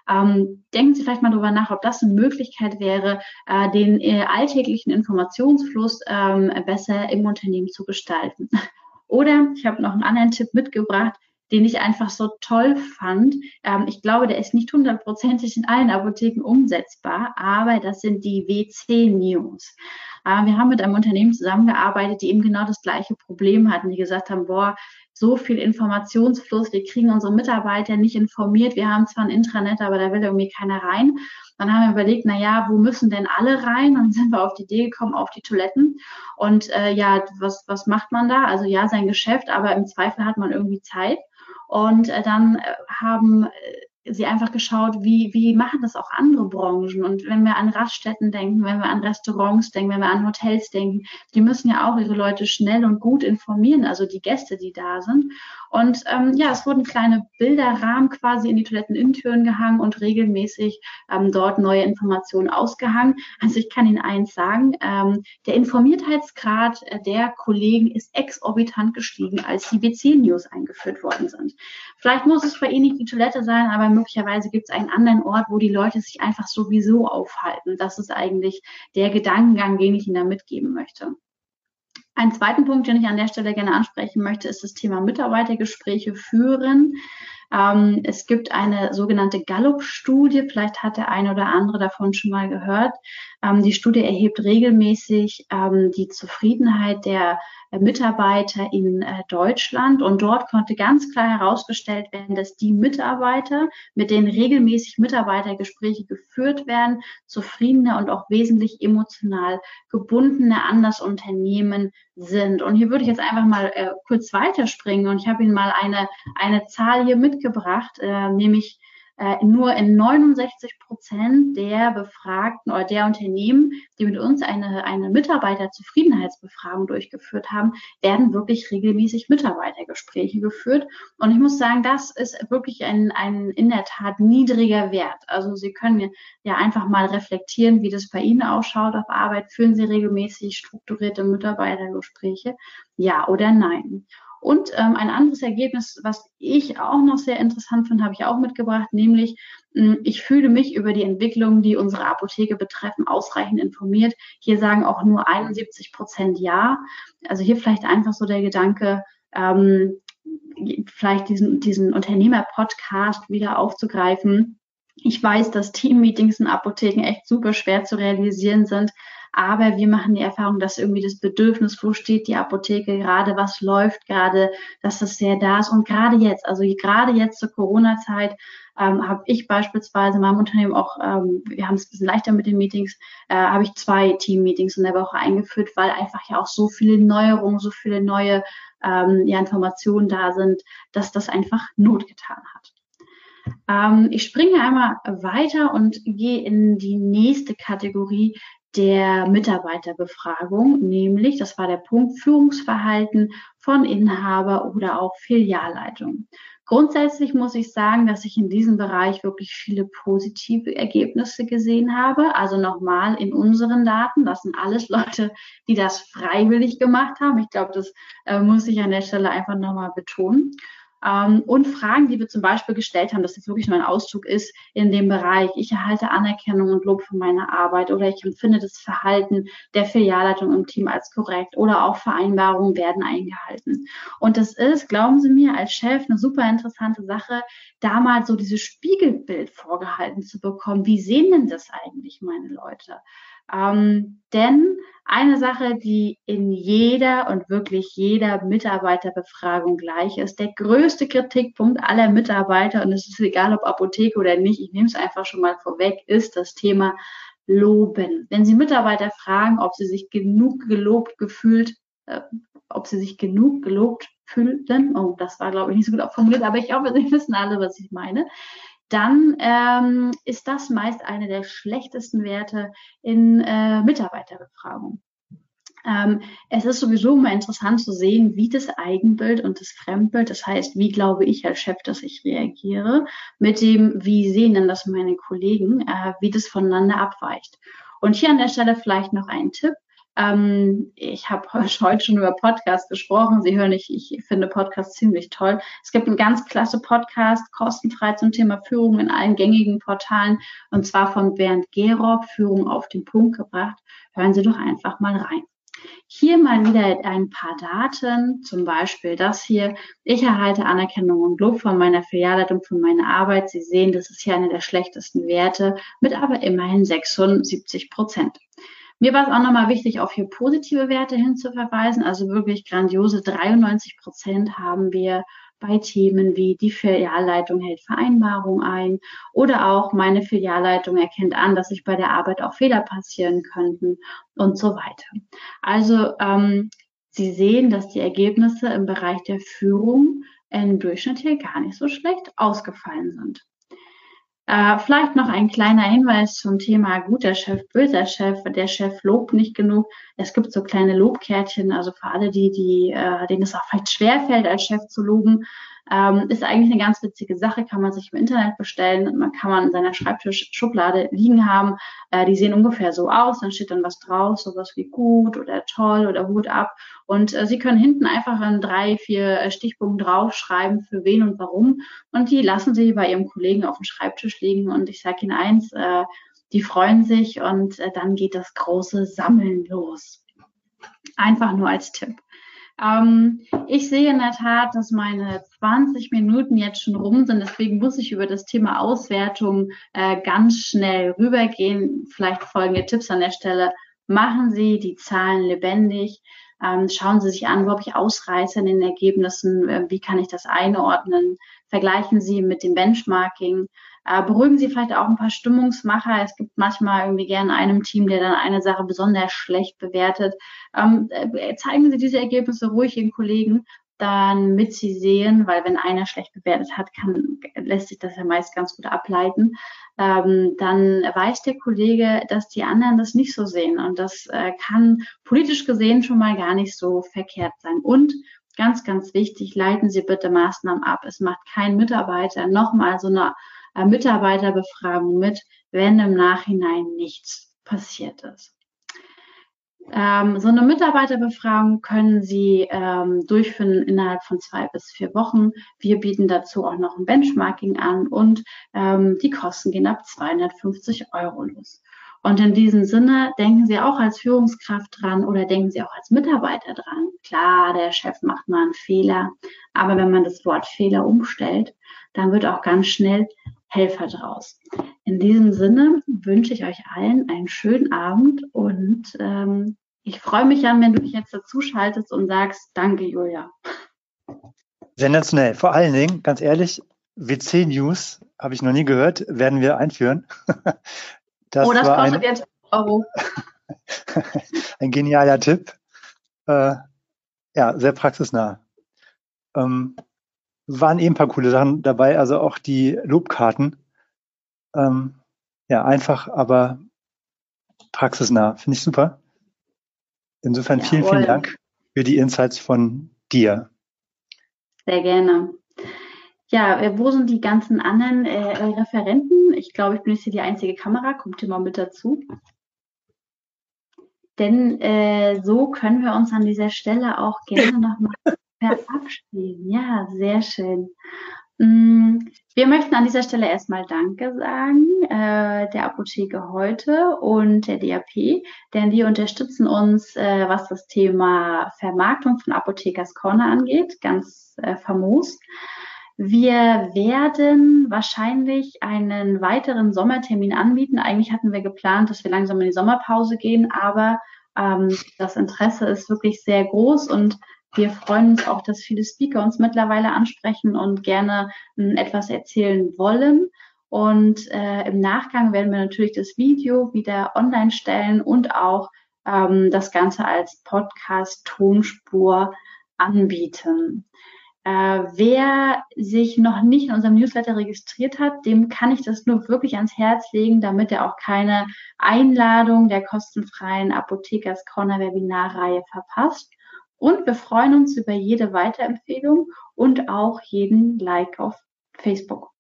Ähm, denken Sie vielleicht mal darüber nach, ob das eine Möglichkeit wäre, äh, den äh, alltäglichen Informationsfluss ähm, besser im Unternehmen zu gestalten. Oder ich habe noch einen anderen Tipp mitgebracht, den ich einfach so toll fand. Ähm, ich glaube, der ist nicht hundertprozentig in allen Apotheken umsetzbar, aber das sind die WC-News. Äh, wir haben mit einem Unternehmen zusammengearbeitet, die eben genau das gleiche Problem hatten, die gesagt haben, boah, so viel Informationsfluss, wir kriegen unsere Mitarbeiter nicht informiert. Wir haben zwar ein Intranet, aber da will irgendwie keiner rein. Dann haben wir überlegt, na ja, wo müssen denn alle rein? Und dann sind wir auf die Idee gekommen, auf die Toiletten. Und äh, ja, was, was macht man da? Also ja, sein Geschäft, aber im Zweifel hat man irgendwie Zeit. Und äh, dann äh, haben äh, sie einfach geschaut, wie, wie machen das auch andere Branchen. Und wenn wir an Raststätten denken, wenn wir an Restaurants denken, wenn wir an Hotels denken, die müssen ja auch ihre Leute schnell und gut informieren, also die Gäste, die da sind. Und ähm, ja, es wurden kleine Bilderrahmen quasi in die Toiletteninnentüren gehangen und regelmäßig ähm, dort neue Informationen ausgehangen. Also ich kann Ihnen eins sagen, ähm, der Informiertheitsgrad äh, der Kollegen ist exorbitant gestiegen, als die BC-News eingeführt worden sind. Vielleicht muss es bei Ihnen nicht die Toilette sein, aber möglicherweise gibt es einen anderen Ort, wo die Leute sich einfach sowieso aufhalten. Das ist eigentlich der Gedankengang, den ich Ihnen da mitgeben möchte. Einen zweiten Punkt, den ich an der Stelle gerne ansprechen möchte, ist das Thema Mitarbeitergespräche führen. Ähm, es gibt eine sogenannte Gallup-Studie, vielleicht hat der eine oder andere davon schon mal gehört. Ähm, die Studie erhebt regelmäßig ähm, die Zufriedenheit der äh, Mitarbeiter in äh, Deutschland. Und dort konnte ganz klar herausgestellt werden, dass die Mitarbeiter, mit denen regelmäßig Mitarbeitergespräche geführt werden, zufriedener und auch wesentlich emotional gebundener an das Unternehmen sind. Und hier würde ich jetzt einfach mal äh, kurz weiterspringen und ich habe Ihnen mal eine, eine Zahl hier mitgebracht, äh, nämlich äh, nur in 69 Prozent der Befragten oder der Unternehmen, die mit uns eine, eine Mitarbeiterzufriedenheitsbefragung durchgeführt haben, werden wirklich regelmäßig Mitarbeitergespräche geführt. Und ich muss sagen, das ist wirklich ein, ein in der Tat niedriger Wert. Also Sie können ja einfach mal reflektieren, wie das bei Ihnen ausschaut auf Arbeit. Führen Sie regelmäßig strukturierte Mitarbeitergespräche? Ja oder nein? Und ähm, ein anderes Ergebnis, was ich auch noch sehr interessant finde, habe ich auch mitgebracht, nämlich mh, hm, ich fühle mich über die Entwicklungen, die unsere Apotheke betreffen, ausreichend informiert. Hier sagen auch nur 71 Prozent Ja. Also hier vielleicht einfach so der Gedanke, ähm, vielleicht diesen, diesen Unternehmer-Podcast wieder aufzugreifen. Ich weiß, dass Teammeetings in Apotheken echt super schwer zu realisieren sind. Aber wir machen die Erfahrung, dass irgendwie das Bedürfnis, wo steht die Apotheke gerade, was läuft gerade, dass das sehr da ist. Und gerade jetzt, also gerade jetzt zur Corona-Zeit, ähm, habe ich beispielsweise in meinem Unternehmen auch, ähm, wir haben es ein bisschen leichter mit den Meetings, äh, habe ich zwei Team-Meetings in der Woche eingeführt, weil einfach ja auch so viele Neuerungen, so viele neue ähm, ja, Informationen da sind, dass das einfach Not getan hat. Ähm, ich springe einmal weiter und gehe in die nächste Kategorie der Mitarbeiterbefragung, nämlich, das war der Punkt, Führungsverhalten von Inhaber oder auch Filialleitung. Grundsätzlich muss ich sagen, dass ich in diesem Bereich wirklich viele positive Ergebnisse gesehen habe. Also nochmal in unseren Daten, das sind alles Leute, die das freiwillig gemacht haben. Ich glaube, das äh, muss ich an der Stelle einfach nochmal betonen. Ähm, und Fragen, die wir zum Beispiel gestellt haben, dass das wirklich nur ein Auszug ist in dem Bereich, ich erhalte Anerkennung und Lob für meine Arbeit oder ich empfinde das Verhalten der Filialleitung im Team als korrekt oder auch Vereinbarungen werden eingehalten. Und das ist, glauben Sie mir, als Chef eine super interessante Sache, da mal so dieses Spiegelbild vorgehalten zu bekommen. Wie sehen denn das eigentlich meine Leute? Ähm, denn eine Sache, die in jeder und wirklich jeder Mitarbeiterbefragung gleich ist, der größte Kritikpunkt aller Mitarbeiter, und es ist egal ob Apotheke oder nicht, ich nehme es einfach schon mal vorweg, ist das Thema Loben. Wenn Sie Mitarbeiter fragen, ob sie sich genug gelobt gefühlt, äh, ob sie sich genug gelobt fühlten, oh, das war glaube ich nicht so gut formuliert, aber ich glaube, Sie wissen alle, was ich meine dann ähm, ist das meist eine der schlechtesten Werte in äh, Mitarbeiterbefragung. Ähm, es ist sowieso immer interessant zu sehen, wie das Eigenbild und das Fremdbild, das heißt, wie glaube ich als Chef, dass ich reagiere, mit dem, wie sehen denn das meine Kollegen, äh, wie das voneinander abweicht. Und hier an der Stelle vielleicht noch ein Tipp. Ähm, ich habe heute schon über Podcasts gesprochen. Sie hören, ich, ich finde Podcasts ziemlich toll. Es gibt einen ganz klasse Podcast, kostenfrei zum Thema Führung in allen gängigen Portalen, und zwar von Bernd Gerob, Führung auf den Punkt gebracht. Hören Sie doch einfach mal rein. Hier mal wieder ein paar Daten, zum Beispiel das hier. Ich erhalte Anerkennung und Lob von meiner Filialleitung für meine Arbeit. Sie sehen, das ist hier eine der schlechtesten Werte mit aber immerhin 76 Prozent. Mir war es auch nochmal wichtig, auf hier positive Werte hinzuverweisen. Also wirklich grandiose 93 Prozent haben wir bei Themen wie die Filialleitung hält Vereinbarung ein oder auch meine Filialleitung erkennt an, dass sich bei der Arbeit auch Fehler passieren könnten und so weiter. Also ähm, Sie sehen, dass die Ergebnisse im Bereich der Führung im Durchschnitt hier gar nicht so schlecht ausgefallen sind. Äh, vielleicht noch ein kleiner Hinweis zum Thema guter Chef, böser Chef. Der Chef lobt nicht genug. Es gibt so kleine Lobkärtchen, also für alle, die, die, äh, denen es auch vielleicht schwerfällt, als Chef zu loben. Ähm, ist eigentlich eine ganz witzige Sache, kann man sich im Internet bestellen. Man kann man in seiner Schreibtischschublade liegen haben. Äh, die sehen ungefähr so aus. Dann steht dann was drauf, sowas wie gut oder toll oder Hut ab. Und äh, Sie können hinten einfach in drei, vier äh, Stichpunkten draufschreiben, für wen und warum. Und die lassen Sie bei Ihrem Kollegen auf dem Schreibtisch liegen. Und ich sage Ihnen eins, äh, die freuen sich und äh, dann geht das große Sammeln los. Einfach nur als Tipp. Ähm, ich sehe in der Tat, dass meine 20 Minuten jetzt schon rum sind. Deswegen muss ich über das Thema Auswertung äh, ganz schnell rübergehen. Vielleicht folgende Tipps an der Stelle. Machen Sie die Zahlen lebendig. Ähm, schauen Sie sich an, wo habe ich Ausreißer in den Ergebnissen? Äh, wie kann ich das einordnen? Vergleichen Sie mit dem Benchmarking. Äh, beruhigen Sie vielleicht auch ein paar Stimmungsmacher. Es gibt manchmal irgendwie gerne einem Team, der dann eine Sache besonders schlecht bewertet. Ähm, äh, zeigen Sie diese Ergebnisse ruhig Ihren Kollegen, dann mit sie sehen, weil wenn einer schlecht bewertet hat, kann, lässt sich das ja meist ganz gut ableiten. Ähm, dann weiß der Kollege, dass die anderen das nicht so sehen. Und das äh, kann politisch gesehen schon mal gar nicht so verkehrt sein. Und ganz, ganz wichtig, leiten Sie bitte Maßnahmen ab. Es macht kein Mitarbeiter nochmal so eine äh, Mitarbeiterbefragung mit, wenn im Nachhinein nichts passiert ist. Ähm, so eine Mitarbeiterbefragung können Sie ähm, durchführen innerhalb von zwei bis vier Wochen. Wir bieten dazu auch noch ein Benchmarking an und ähm, die Kosten gehen ab 250 Euro los. Und in diesem Sinne denken Sie auch als Führungskraft dran oder denken Sie auch als Mitarbeiter dran. Klar, der Chef macht mal einen Fehler, aber wenn man das Wort Fehler umstellt, dann wird auch ganz schnell Helfer draus. In diesem Sinne wünsche ich euch allen einen schönen Abend und ähm, ich freue mich an, wenn du dich jetzt dazu schaltest und sagst, danke Julia. Sensationell. Vor allen Dingen, ganz ehrlich, WC News habe ich noch nie gehört, werden wir einführen. Das oh, das kostet ein, jetzt Euro. ein genialer Tipp. Äh, ja, sehr praxisnah. Ähm, waren eben ein paar coole Sachen dabei, also auch die Lobkarten. Ähm, ja, einfach, aber praxisnah. Finde ich super. Insofern Jawohl. vielen, vielen Dank für die Insights von dir. Sehr gerne. Ja, äh, wo sind die ganzen anderen äh, Referenten? Ich glaube, ich bin jetzt hier die einzige Kamera. Kommt hier mal mit dazu. Denn äh, so können wir uns an dieser Stelle auch gerne nochmal verabschieden. Ja, sehr schön. Mm, wir möchten an dieser Stelle erstmal Danke sagen äh, der Apotheke heute und der DAP, denn die unterstützen uns, äh, was das Thema Vermarktung von Apothekers Corner angeht, ganz äh, famos. Wir werden wahrscheinlich einen weiteren Sommertermin anbieten. Eigentlich hatten wir geplant, dass wir langsam in die Sommerpause gehen, aber ähm, das Interesse ist wirklich sehr groß und wir freuen uns auch, dass viele Speaker uns mittlerweile ansprechen und gerne äh, etwas erzählen wollen. Und äh, im Nachgang werden wir natürlich das Video wieder online stellen und auch ähm, das Ganze als Podcast-Tonspur anbieten. Äh, wer sich noch nicht in unserem Newsletter registriert hat, dem kann ich das nur wirklich ans Herz legen, damit er auch keine Einladung der kostenfreien Apothekers Corner Webinarreihe verpasst. Und wir freuen uns über jede Weiterempfehlung und auch jeden Like auf Facebook.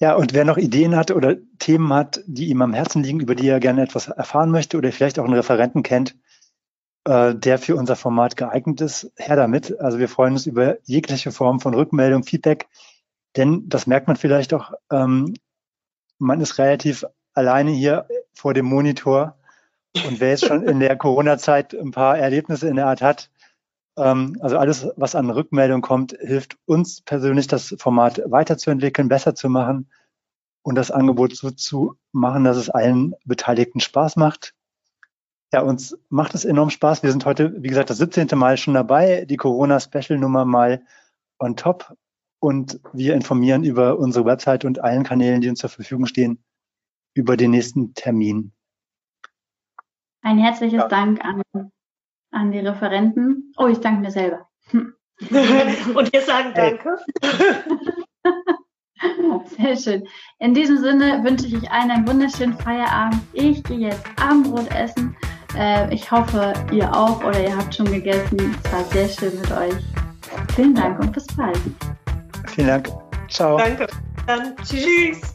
Ja, und wer noch Ideen hat oder Themen hat, die ihm am Herzen liegen, über die er gerne etwas erfahren möchte oder vielleicht auch einen Referenten kennt, äh, der für unser Format geeignet ist, her damit. Also wir freuen uns über jegliche Form von Rückmeldung, Feedback, denn das merkt man vielleicht auch, ähm, man ist relativ alleine hier vor dem Monitor und wer jetzt schon in der Corona-Zeit ein paar Erlebnisse in der Art hat, ähm, also alles, was an Rückmeldung kommt, hilft uns persönlich, das Format weiterzuentwickeln, besser zu machen und das Angebot so zu machen, dass es allen Beteiligten Spaß macht. Ja, uns macht es enorm Spaß. Wir sind heute, wie gesagt, das 17. Mal schon dabei, die Corona-Special-Nummer mal on top. Und wir informieren über unsere Website und allen Kanälen, die uns zur Verfügung stehen, über den nächsten Termin. Ein herzliches ja. Dank an, an die Referenten. Oh, ich danke mir selber. Hm. Und wir sagen Danke. Sehr schön. In diesem Sinne wünsche ich euch allen einen wunderschönen Feierabend. Ich gehe jetzt Abendbrot essen. Äh, ich hoffe, ihr auch oder ihr habt schon gegessen. Es war sehr schön mit euch. Vielen Dank und bis bald. Vielen Dank. Ciao. Danke. Dann tschüss.